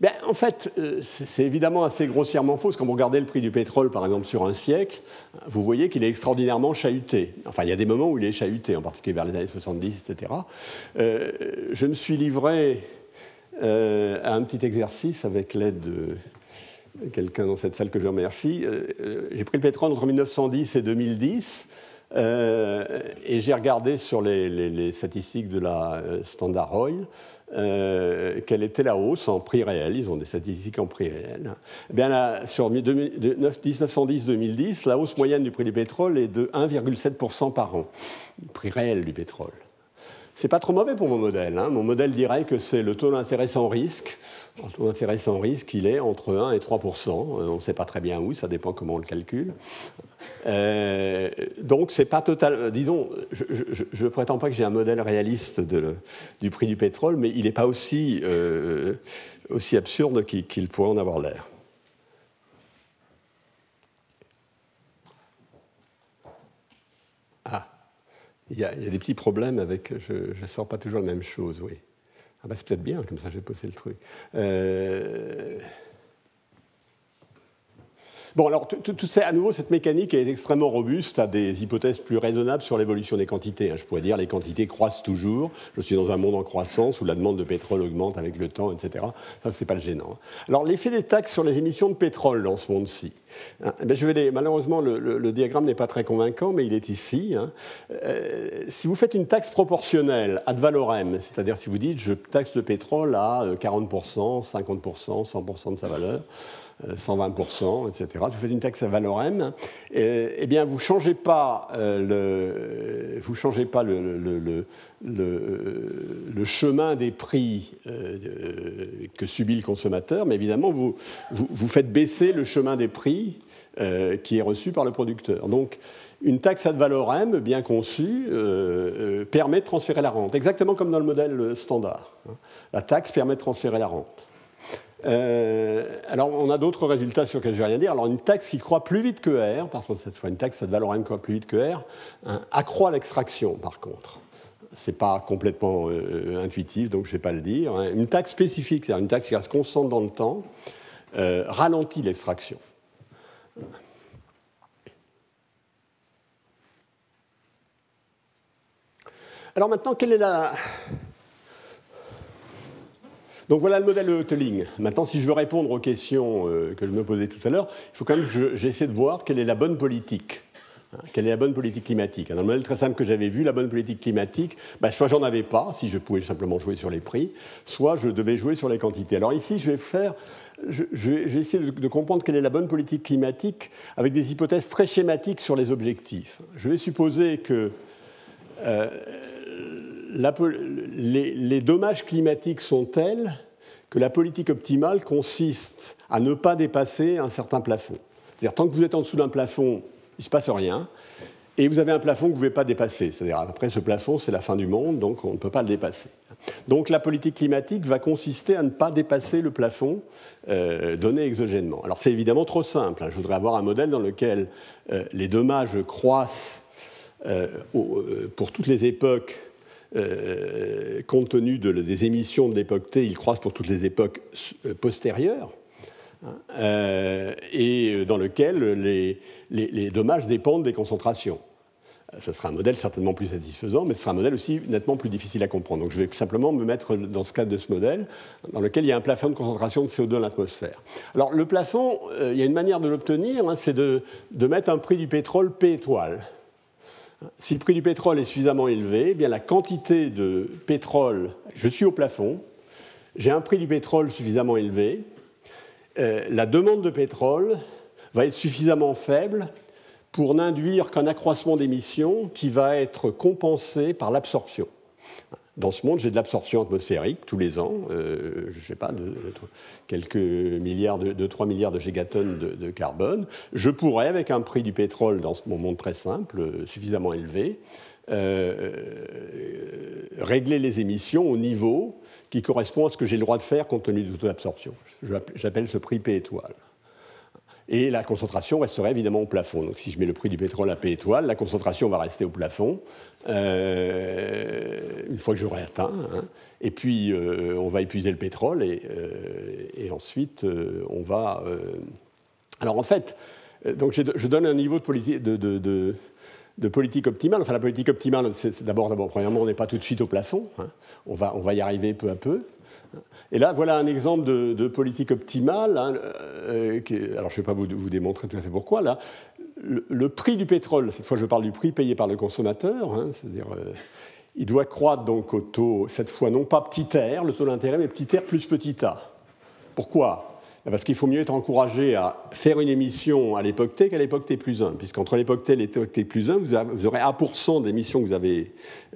Ben, en fait, euh, c'est évidemment assez grossièrement faux. quand vous regardez le prix du pétrole, par exemple, sur un siècle, vous voyez qu'il est extraordinairement chahuté. Enfin, il y a des moments où il est chahuté, en particulier vers les années 70, etc. Euh, je me suis livré euh, à un petit exercice avec l'aide de quelqu'un dans cette salle que je remercie. J'ai pris le pétrole entre 1910 et 2010. et j'ai regardé sur les, statistiques de la Standard Oil euh, quelle était la hausse en prix réel. Ils ont des statistiques en prix réel. Eh bien, là, sur 1910-2010, la hausse moyenne du prix du pétrole est de 1,7% par an, prix réel du pétrole. C'est pas trop mauvais pour mon modèle. Hein. Mon modèle dirait que c'est le taux d'intérêt sans risque. Le taux d'intérêt sans risque, il est entre 1 et 3% euh, On ne sait pas très bien où, ça dépend comment on le calcule. Euh, donc, c'est pas total. Euh, disons, je ne prétends pas que j'ai un modèle réaliste du prix du pétrole, mais il n'est pas aussi absurde qu'il pourrait en avoir l'air. Il y, a, des petits problèmes avec. Je ne sors pas toujours la même chose, oui. Ah bah c'est peut-être bien, comme ça j'ai posé le truc. Euh, bon, alors, tout, ça, à nouveau, cette mécanique est extrêmement robuste à des hypothèses plus raisonnables sur l'évolution des quantités. Hein. Je pourrais dire les quantités croissent toujours. Je suis dans un monde en croissance où la demande de pétrole augmente avec le temps, etc. Ça, c'est pas le gênant. Alors, l'effet des taxes sur les émissions de pétrole dans ce monde-ci. Hein, ben, je vais malheureusement, le, diagramme n'est pas très convaincant, mais il est ici. Hein. Euh, si vous faites une taxe proportionnelle ad valorem, c'est-à-dire si vous dites je taxe le pétrole à 40%, 50%, 100% de sa valeur, 120%, etc. Vous faites une taxe à valorem, eh bien vous ne changez pas, euh, le, vous changez pas le, chemin des prix euh, que subit le consommateur, mais évidemment vous, vous, faites baisser le chemin des prix euh, qui est reçu par le producteur. Donc une taxe ad valorem bien conçue permet de transférer la rente, exactement comme dans le modèle standard. Hein. La taxe permet de transférer la rente. Euh, alors, on a d'autres résultats sur lesquels je ne vais rien dire. Alors, une taxe qui croît plus vite que R, par contre, cette fois, une taxe à valeur M croît plus vite que R, hein, accroît l'extraction, par contre. Ce n'est pas complètement euh, intuitif, donc je ne vais pas le dire. Hein. Une taxe spécifique, c'est-à-dire une taxe qui reste constante dans le temps, euh, ralentit l'extraction. Alors maintenant, quelle est la, donc voilà le modèle de. Maintenant, si je veux répondre aux questions euh, que je me posais tout à l'heure, il faut quand même que j'essaie de voir quelle est la bonne politique. Hein, quelle est la bonne politique climatique Dans le modèle très simple que j'avais vu, la bonne politique climatique, bah, soit j'en avais pas, si je pouvais simplement jouer sur les prix, soit je devais jouer sur les quantités. Alors ici, je vais faire, je, vais essayer de, comprendre quelle est la bonne politique climatique avec des hypothèses très schématiques sur les objectifs. Je vais supposer que euh, les, dommages climatiques sont tels que la politique optimale consiste à ne pas dépasser un certain plafond. C'est-à-dire, tant que vous êtes en dessous d'un plafond, il ne se passe rien, et vous avez un plafond que vous ne pouvez pas dépasser. C'est-à-dire, après ce plafond, c'est la fin du monde, donc on ne peut pas le dépasser. Donc la politique climatique va consister à ne pas dépasser le plafond euh, donné exogènement. Alors c'est évidemment trop simple. Hein. Je voudrais avoir un modèle dans lequel euh, les dommages croissent euh, pour toutes les époques euh, compte tenu des émissions de l'époque T, il croise pour toutes les époques euh, postérieures, hein, euh, et dans lequel les, dommages dépendent des concentrations. Ce sera un modèle certainement plus satisfaisant, mais ce sera un modèle aussi nettement plus difficile à comprendre. Donc je vais simplement me mettre dans ce cadre de ce modèle, dans lequel il y a un plafond de concentration de CO2 dans l'atmosphère. Alors le plafond, il y a une manière de l'obtenir, hein, c'est de, de mettre un prix du pétrole P étoile. Si le prix du pétrole est suffisamment élevé, eh la quantité de pétrole, je suis au plafond, j'ai un prix du pétrole suffisamment élevé, euh, la demande de pétrole va être suffisamment faible pour n'induire qu'un accroissement d'émissions qui va être compensé par l'absorption. Dans ce monde, j'ai de l'absorption atmosphérique tous les ans, euh, je ne sais pas, de, quelques milliards, de, 3 milliards de gigatonnes de, carbone. Je pourrais, avec un prix du pétrole dans ce monde très simple, euh, suffisamment élevé, euh, régler les émissions au niveau qui correspond à ce que j'ai le droit de faire compte tenu de toute l'absorption. J'appelle ce prix P étoile. Et la concentration resterait évidemment au plafond. Donc si je mets le prix du pétrole à P étoile, la concentration va rester au plafond euh, une fois que j'aurai atteint. Hein. Et puis euh, on va épuiser le pétrole et, euh, ensuite on va. Alors en fait, donc je donne un niveau de politique, optimale. Enfin la politique optimale, c'est d'abord, d'abord, premièrement, on n'est pas tout de suite au plafond. Hein. On, va, on va y arriver peu à peu. Et là, voilà un exemple de, politique optimale. Hein, euh, alors, je ne vais pas vous, démontrer tout à fait pourquoi. Là, le, prix du pétrole, cette fois je parle du prix payé par le consommateur, hein, c'est-à-dire euh, il doit croître donc au taux, cette fois non pas petit r, le taux d'intérêt, mais petit r plus petit a. Pourquoi? Parce qu'il faut mieux être encouragé à faire une émission à l'époque T qu'à l'époque T plus 1, puisqu'entre l'époque T et l'époque T plus 1, vous, aurez 1% d'émissions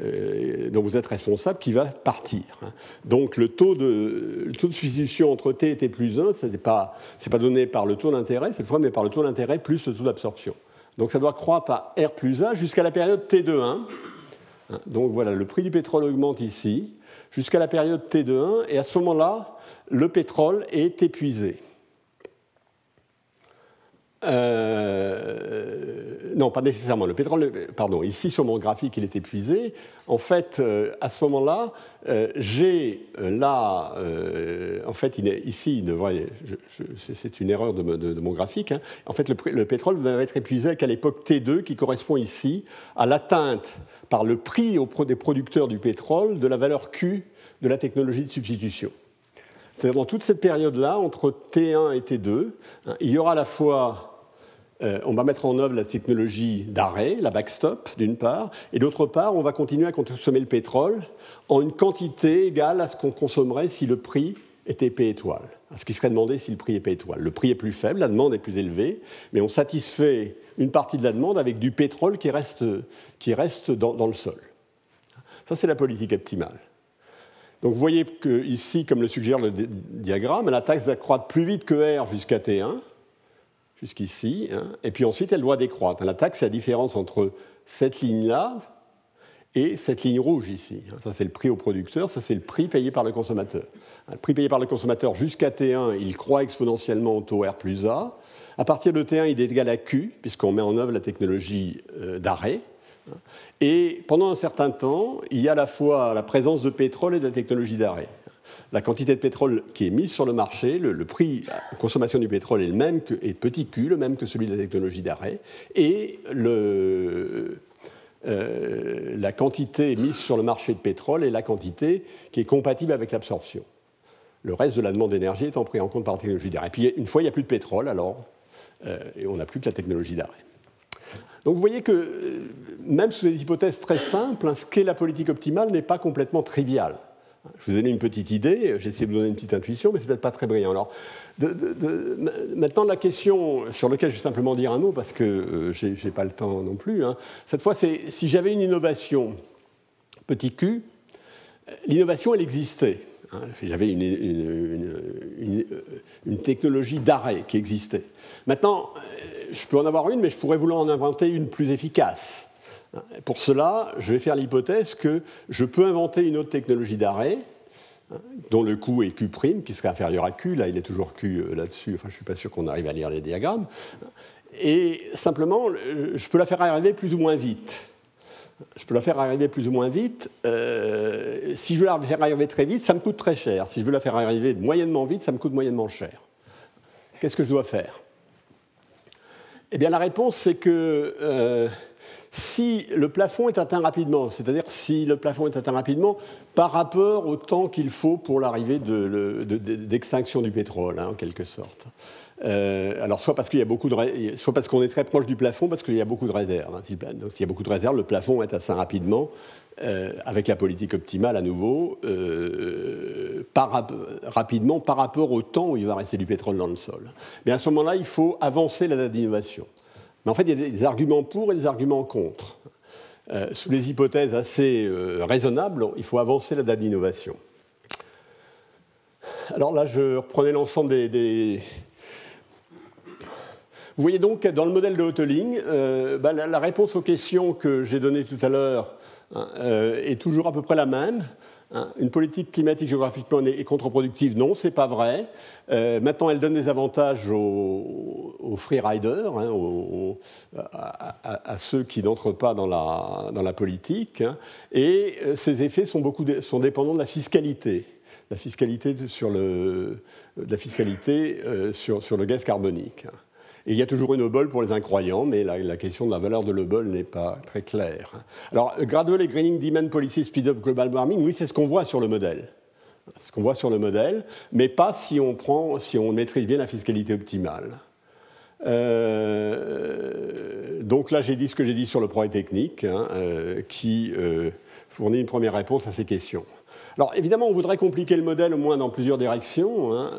euh, dont vous êtes responsable qui va partir. Hein. Donc le taux, de, substitution entre T et T plus 1, ce n'est pas, donné par le taux d'intérêt cette fois, mais par le taux d'intérêt plus le taux d'absorption. Donc ça doit croître à R plus 1 jusqu'à la période T2 1. Hein. Donc voilà, le prix du pétrole augmente ici jusqu'à la période T2 1, et à ce moment-là, le pétrole est épuisé. Euh, non, pas nécessairement. Le pétrole, pardon, ici sur mon graphique, il est épuisé. En fait, euh, à ce moment-là, euh, j'ai là, en fait, il est, ici, c'est une erreur de, mon graphique. Hein. En fait, le, le, pétrole va être épuisé qu'à l'époque T2, qui correspond ici à l'atteinte par le prix des producteurs du pétrole de la valeur Q de la technologie de substitution. C'est-à-dire dans toute cette période-là, entre T1 et T2, hein, il y aura à la fois, euh, on va mettre en œuvre la technologie d'arrêt, la backstop d'une part, et d'autre part, on va continuer à consommer le pétrole en une quantité égale à ce qu'on consommerait si le prix était P étoile, à ce qui serait demandé si le prix est P étoile. Le prix est plus faible, la demande est plus élevée, mais on satisfait une partie de la demande avec du pétrole qui reste, qui reste dans le sol. Ça, c'est la politique optimale. Donc vous voyez que ici, comme le suggère le diagramme, la taxe va croître plus vite que R jusqu'à T1, jusqu'ici, hein, et puis ensuite elle doit décroître. La taxe, c'est la différence entre cette ligne-là et cette ligne rouge ici. Ça, c'est le prix au producteur, ça, c'est le prix payé par le consommateur. Le prix payé par le consommateur jusqu'à T1, il croît exponentiellement au taux R plus A. À partir de T1, il est égal à Q, puisqu'on met en œuvre la technologie euh, d'arrêt. Et pendant un certain temps, il y a à la fois la présence de pétrole et de la technologie d'arrêt. La quantité de pétrole qui est mise sur le marché, le, prix de consommation du pétrole est le même que est petit q, le même que celui de la technologie d'arrêt, et euh, la quantité mise sur le marché de pétrole est la quantité qui est compatible avec l'absorption. Le reste de la demande d'énergie étant pris en compte par la technologie d'arrêt. Et puis une fois il n'y a plus de pétrole, alors euh, et on n'a plus que la technologie d'arrêt. Donc vous voyez que euh, même sous des hypothèses très simples, ce qu'est la politique optimale n'est pas complètement trivial. Je vous ai donné une petite idée, j'ai essayé de vous donner une petite intuition, mais c'est peut-être pas très brillant. Alors, maintenant, la question sur laquelle je vais simplement dire un mot, parce que euh, je n'ai pas le temps non plus, hein. cette fois, c'est si j'avais une innovation, petit q, l'innovation, elle existait. Hein. j'avais une, une, technologie d'arrêt qui existait. Maintenant, je peux en avoir une, mais je pourrais vouloir en inventer une plus efficace. Pour cela, je vais faire l'hypothèse que je peux inventer une autre technologie d'arrêt, dont le coût est Q', qui serait inférieur à Q. Là, il est toujours Q euh, là-dessus. Enfin, je ne suis pas sûr qu'on arrive à lire les diagrammes. Et simplement, je peux la faire arriver plus ou moins vite. Je peux la faire arriver plus ou moins vite. Euh, si je veux la faire arriver très vite, ça me coûte très cher. Si je veux la faire arriver moyennement vite, ça me coûte moyennement cher. Qu'est-ce que je dois faire? Eh bien, la réponse, c'est que euh, si le plafond est atteint rapidement, c'est-à-dire si le plafond est atteint rapidement par rapport au temps qu'il faut pour l'arrivée d'extinction du pétrole, hein, en quelque sorte. Euh, alors, soit parce qu'il y a beaucoup de, soit parce qu'on est très proche du plafond, parce qu'il y a beaucoup de réserves. Hein. Donc, s'il y a beaucoup de réserves, le plafond est atteint rapidement. Euh, avec la politique optimale à nouveau, euh, rapidement par rapport au temps où il va rester du pétrole dans le sol. Mais à ce moment-là, il faut avancer la date d'innovation. Mais en fait, il y a des arguments pour et des arguments contre. Euh, sous les hypothèses assez raisonnables, il faut avancer la date d'innovation. Alors là, je reprenais l'ensemble des, Vous voyez donc, dans le modèle de Hoteling, bah, la, réponse aux questions que j'ai données tout à l'heure est toujours à peu près la même. Hein, une politique climatique géographiquement est contre-productive, non, c'est pas vrai. Euh, maintenant, elle donne des avantages aux, free riders, hein, à, ceux qui n'entrent pas dans la, dans la politique, hein, et euh, ces effets sont, beaucoup sont dépendants de la fiscalité la fiscalité sur le, la fiscalité, euh, sur, sur, le gaz carbonique. Et il y a toujours une obole pour les incroyants, mais la, question de la valeur de l'obole n'est pas très claire. Alors, Gradual et Greening Demand Policy Speed Up Global Warming, oui, c'est ce qu'on voit sur le modèle. Ce qu'on voit sur le modèle, mais pas si on, prend, si on maîtrise bien la fiscalité optimale. Euh, donc là, j'ai dit ce que j'ai dit sur le projet technique, hein, euh, qui euh, fournit une première réponse à ces questions. Alors évidemment, on voudrait compliquer le modèle au moins dans plusieurs directions. Hein,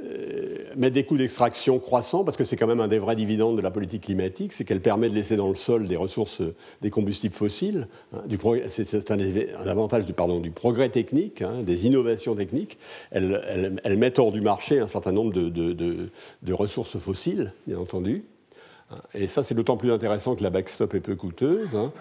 euh, mettre des coûts d'extraction croissants, parce que c'est quand même un des vrais dividendes de la politique climatique, c'est qu'elle permet de laisser dans le sol des ressources, des combustibles fossiles. Hein, c'est un, avantage du, pardon, du progrès technique, hein, des innovations techniques. Elles, mettent hors du marché un certain nombre de, de ressources fossiles, bien entendu. Et ça, c'est d'autant plus intéressant que la backstop est peu coûteuse. Hein.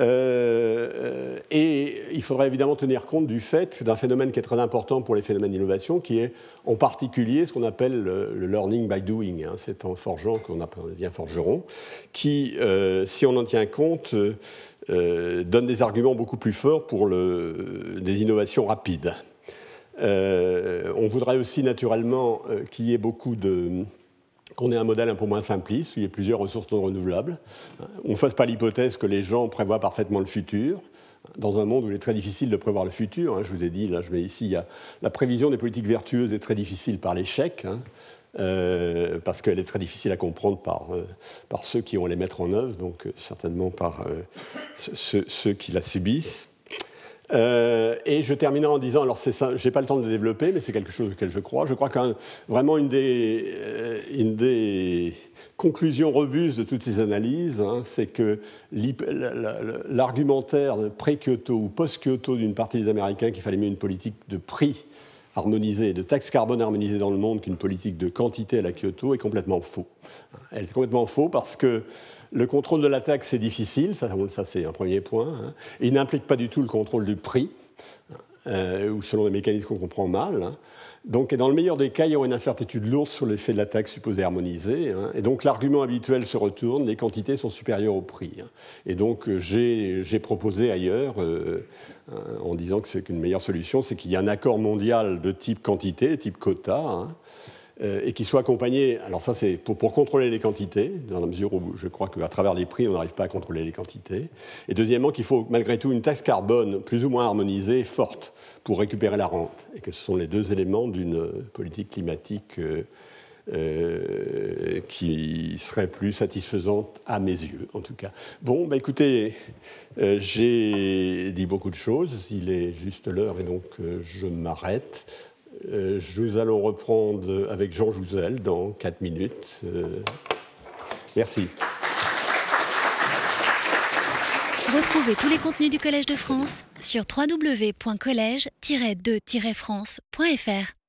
Euh, et il faudrait évidemment tenir compte du fait d'un phénomène qui est très important pour les phénomènes d'innovation, qui est en particulier ce qu'on appelle le, learning by doing. Hein. C'est en forgeant qu'on devient forgeron, qui, euh, si on en tient compte, euh, donne des arguments beaucoup plus forts pour des innovations rapides. on voudrait aussi naturellement qu'il y ait beaucoup de qu'on ait un modèle un peu moins simpliste, où il y ait plusieurs ressources non renouvelables. On ne fasse pas l'hypothèse que les gens prévoient parfaitement le futur. Dans un monde où il est très difficile de prévoir le futur, hein, je vous ai dit, là je mets ici, il y a, la prévision des politiques vertueuses est très difficile par l'échec, hein, euh, parce qu'elle est très difficile à comprendre par, euh, par ceux qui vont les mettre en œuvre, donc euh, certainement par ceux, qui la subissent. Euh, et je terminerai en disant, alors ça, j'ai pas le temps de développer, mais c'est quelque chose auquel je crois. Je crois que vraiment une des, euh, conclusions robustes de toutes ces analyses, hein, c'est que l'argumentaire pré-Kyoto ou post-Kyoto d'une partie des Américains qu'il fallait mieux une politique de prix harmonisée, de taxe carbone harmonisée dans le monde qu'une politique de quantité à la Kyoto est complètement faux. Elle est complètement faux parce que le contrôle de la taxe, c'est difficile, ça, c'est un premier point. Hein. Il n'implique pas du tout le contrôle du prix, euh, ou selon les mécanismes qu'on comprend mal. Hein. Donc, dans le meilleur des cas, il y aura une incertitude lourde sur l'effet de la taxe supposée harmonisée. Hein. Et donc, l'argument habituel se retourne, les quantités sont supérieures au prix. Et donc, j'ai proposé ailleurs, euh, en disant que c'est qu'une meilleure solution, c'est qu'il y a un accord mondial de type quantité, type quota, euh, et qui soit accompagné. Alors ça, c'est pour, contrôler les quantités, dans la mesure où je crois qu'à travers les prix, on n'arrive pas à contrôler les quantités. Et deuxièmement, qu'il faut malgré tout une taxe carbone plus ou moins harmonisée, forte, pour récupérer la rente. Et que ce sont les deux éléments d'une politique climatique euh, euh, qui serait plus satisfaisante à mes yeux, en tout cas. Bon, bah écoutez, j'ai dit beaucoup de choses. Il est juste l'heure et donc je m'arrête. Euh, nous allons reprendre avec Jean Jouzel dans 4 minutes. Euh, merci. Retrouvez tous les contenus du Collège de France sur www.colège-2-france.fr.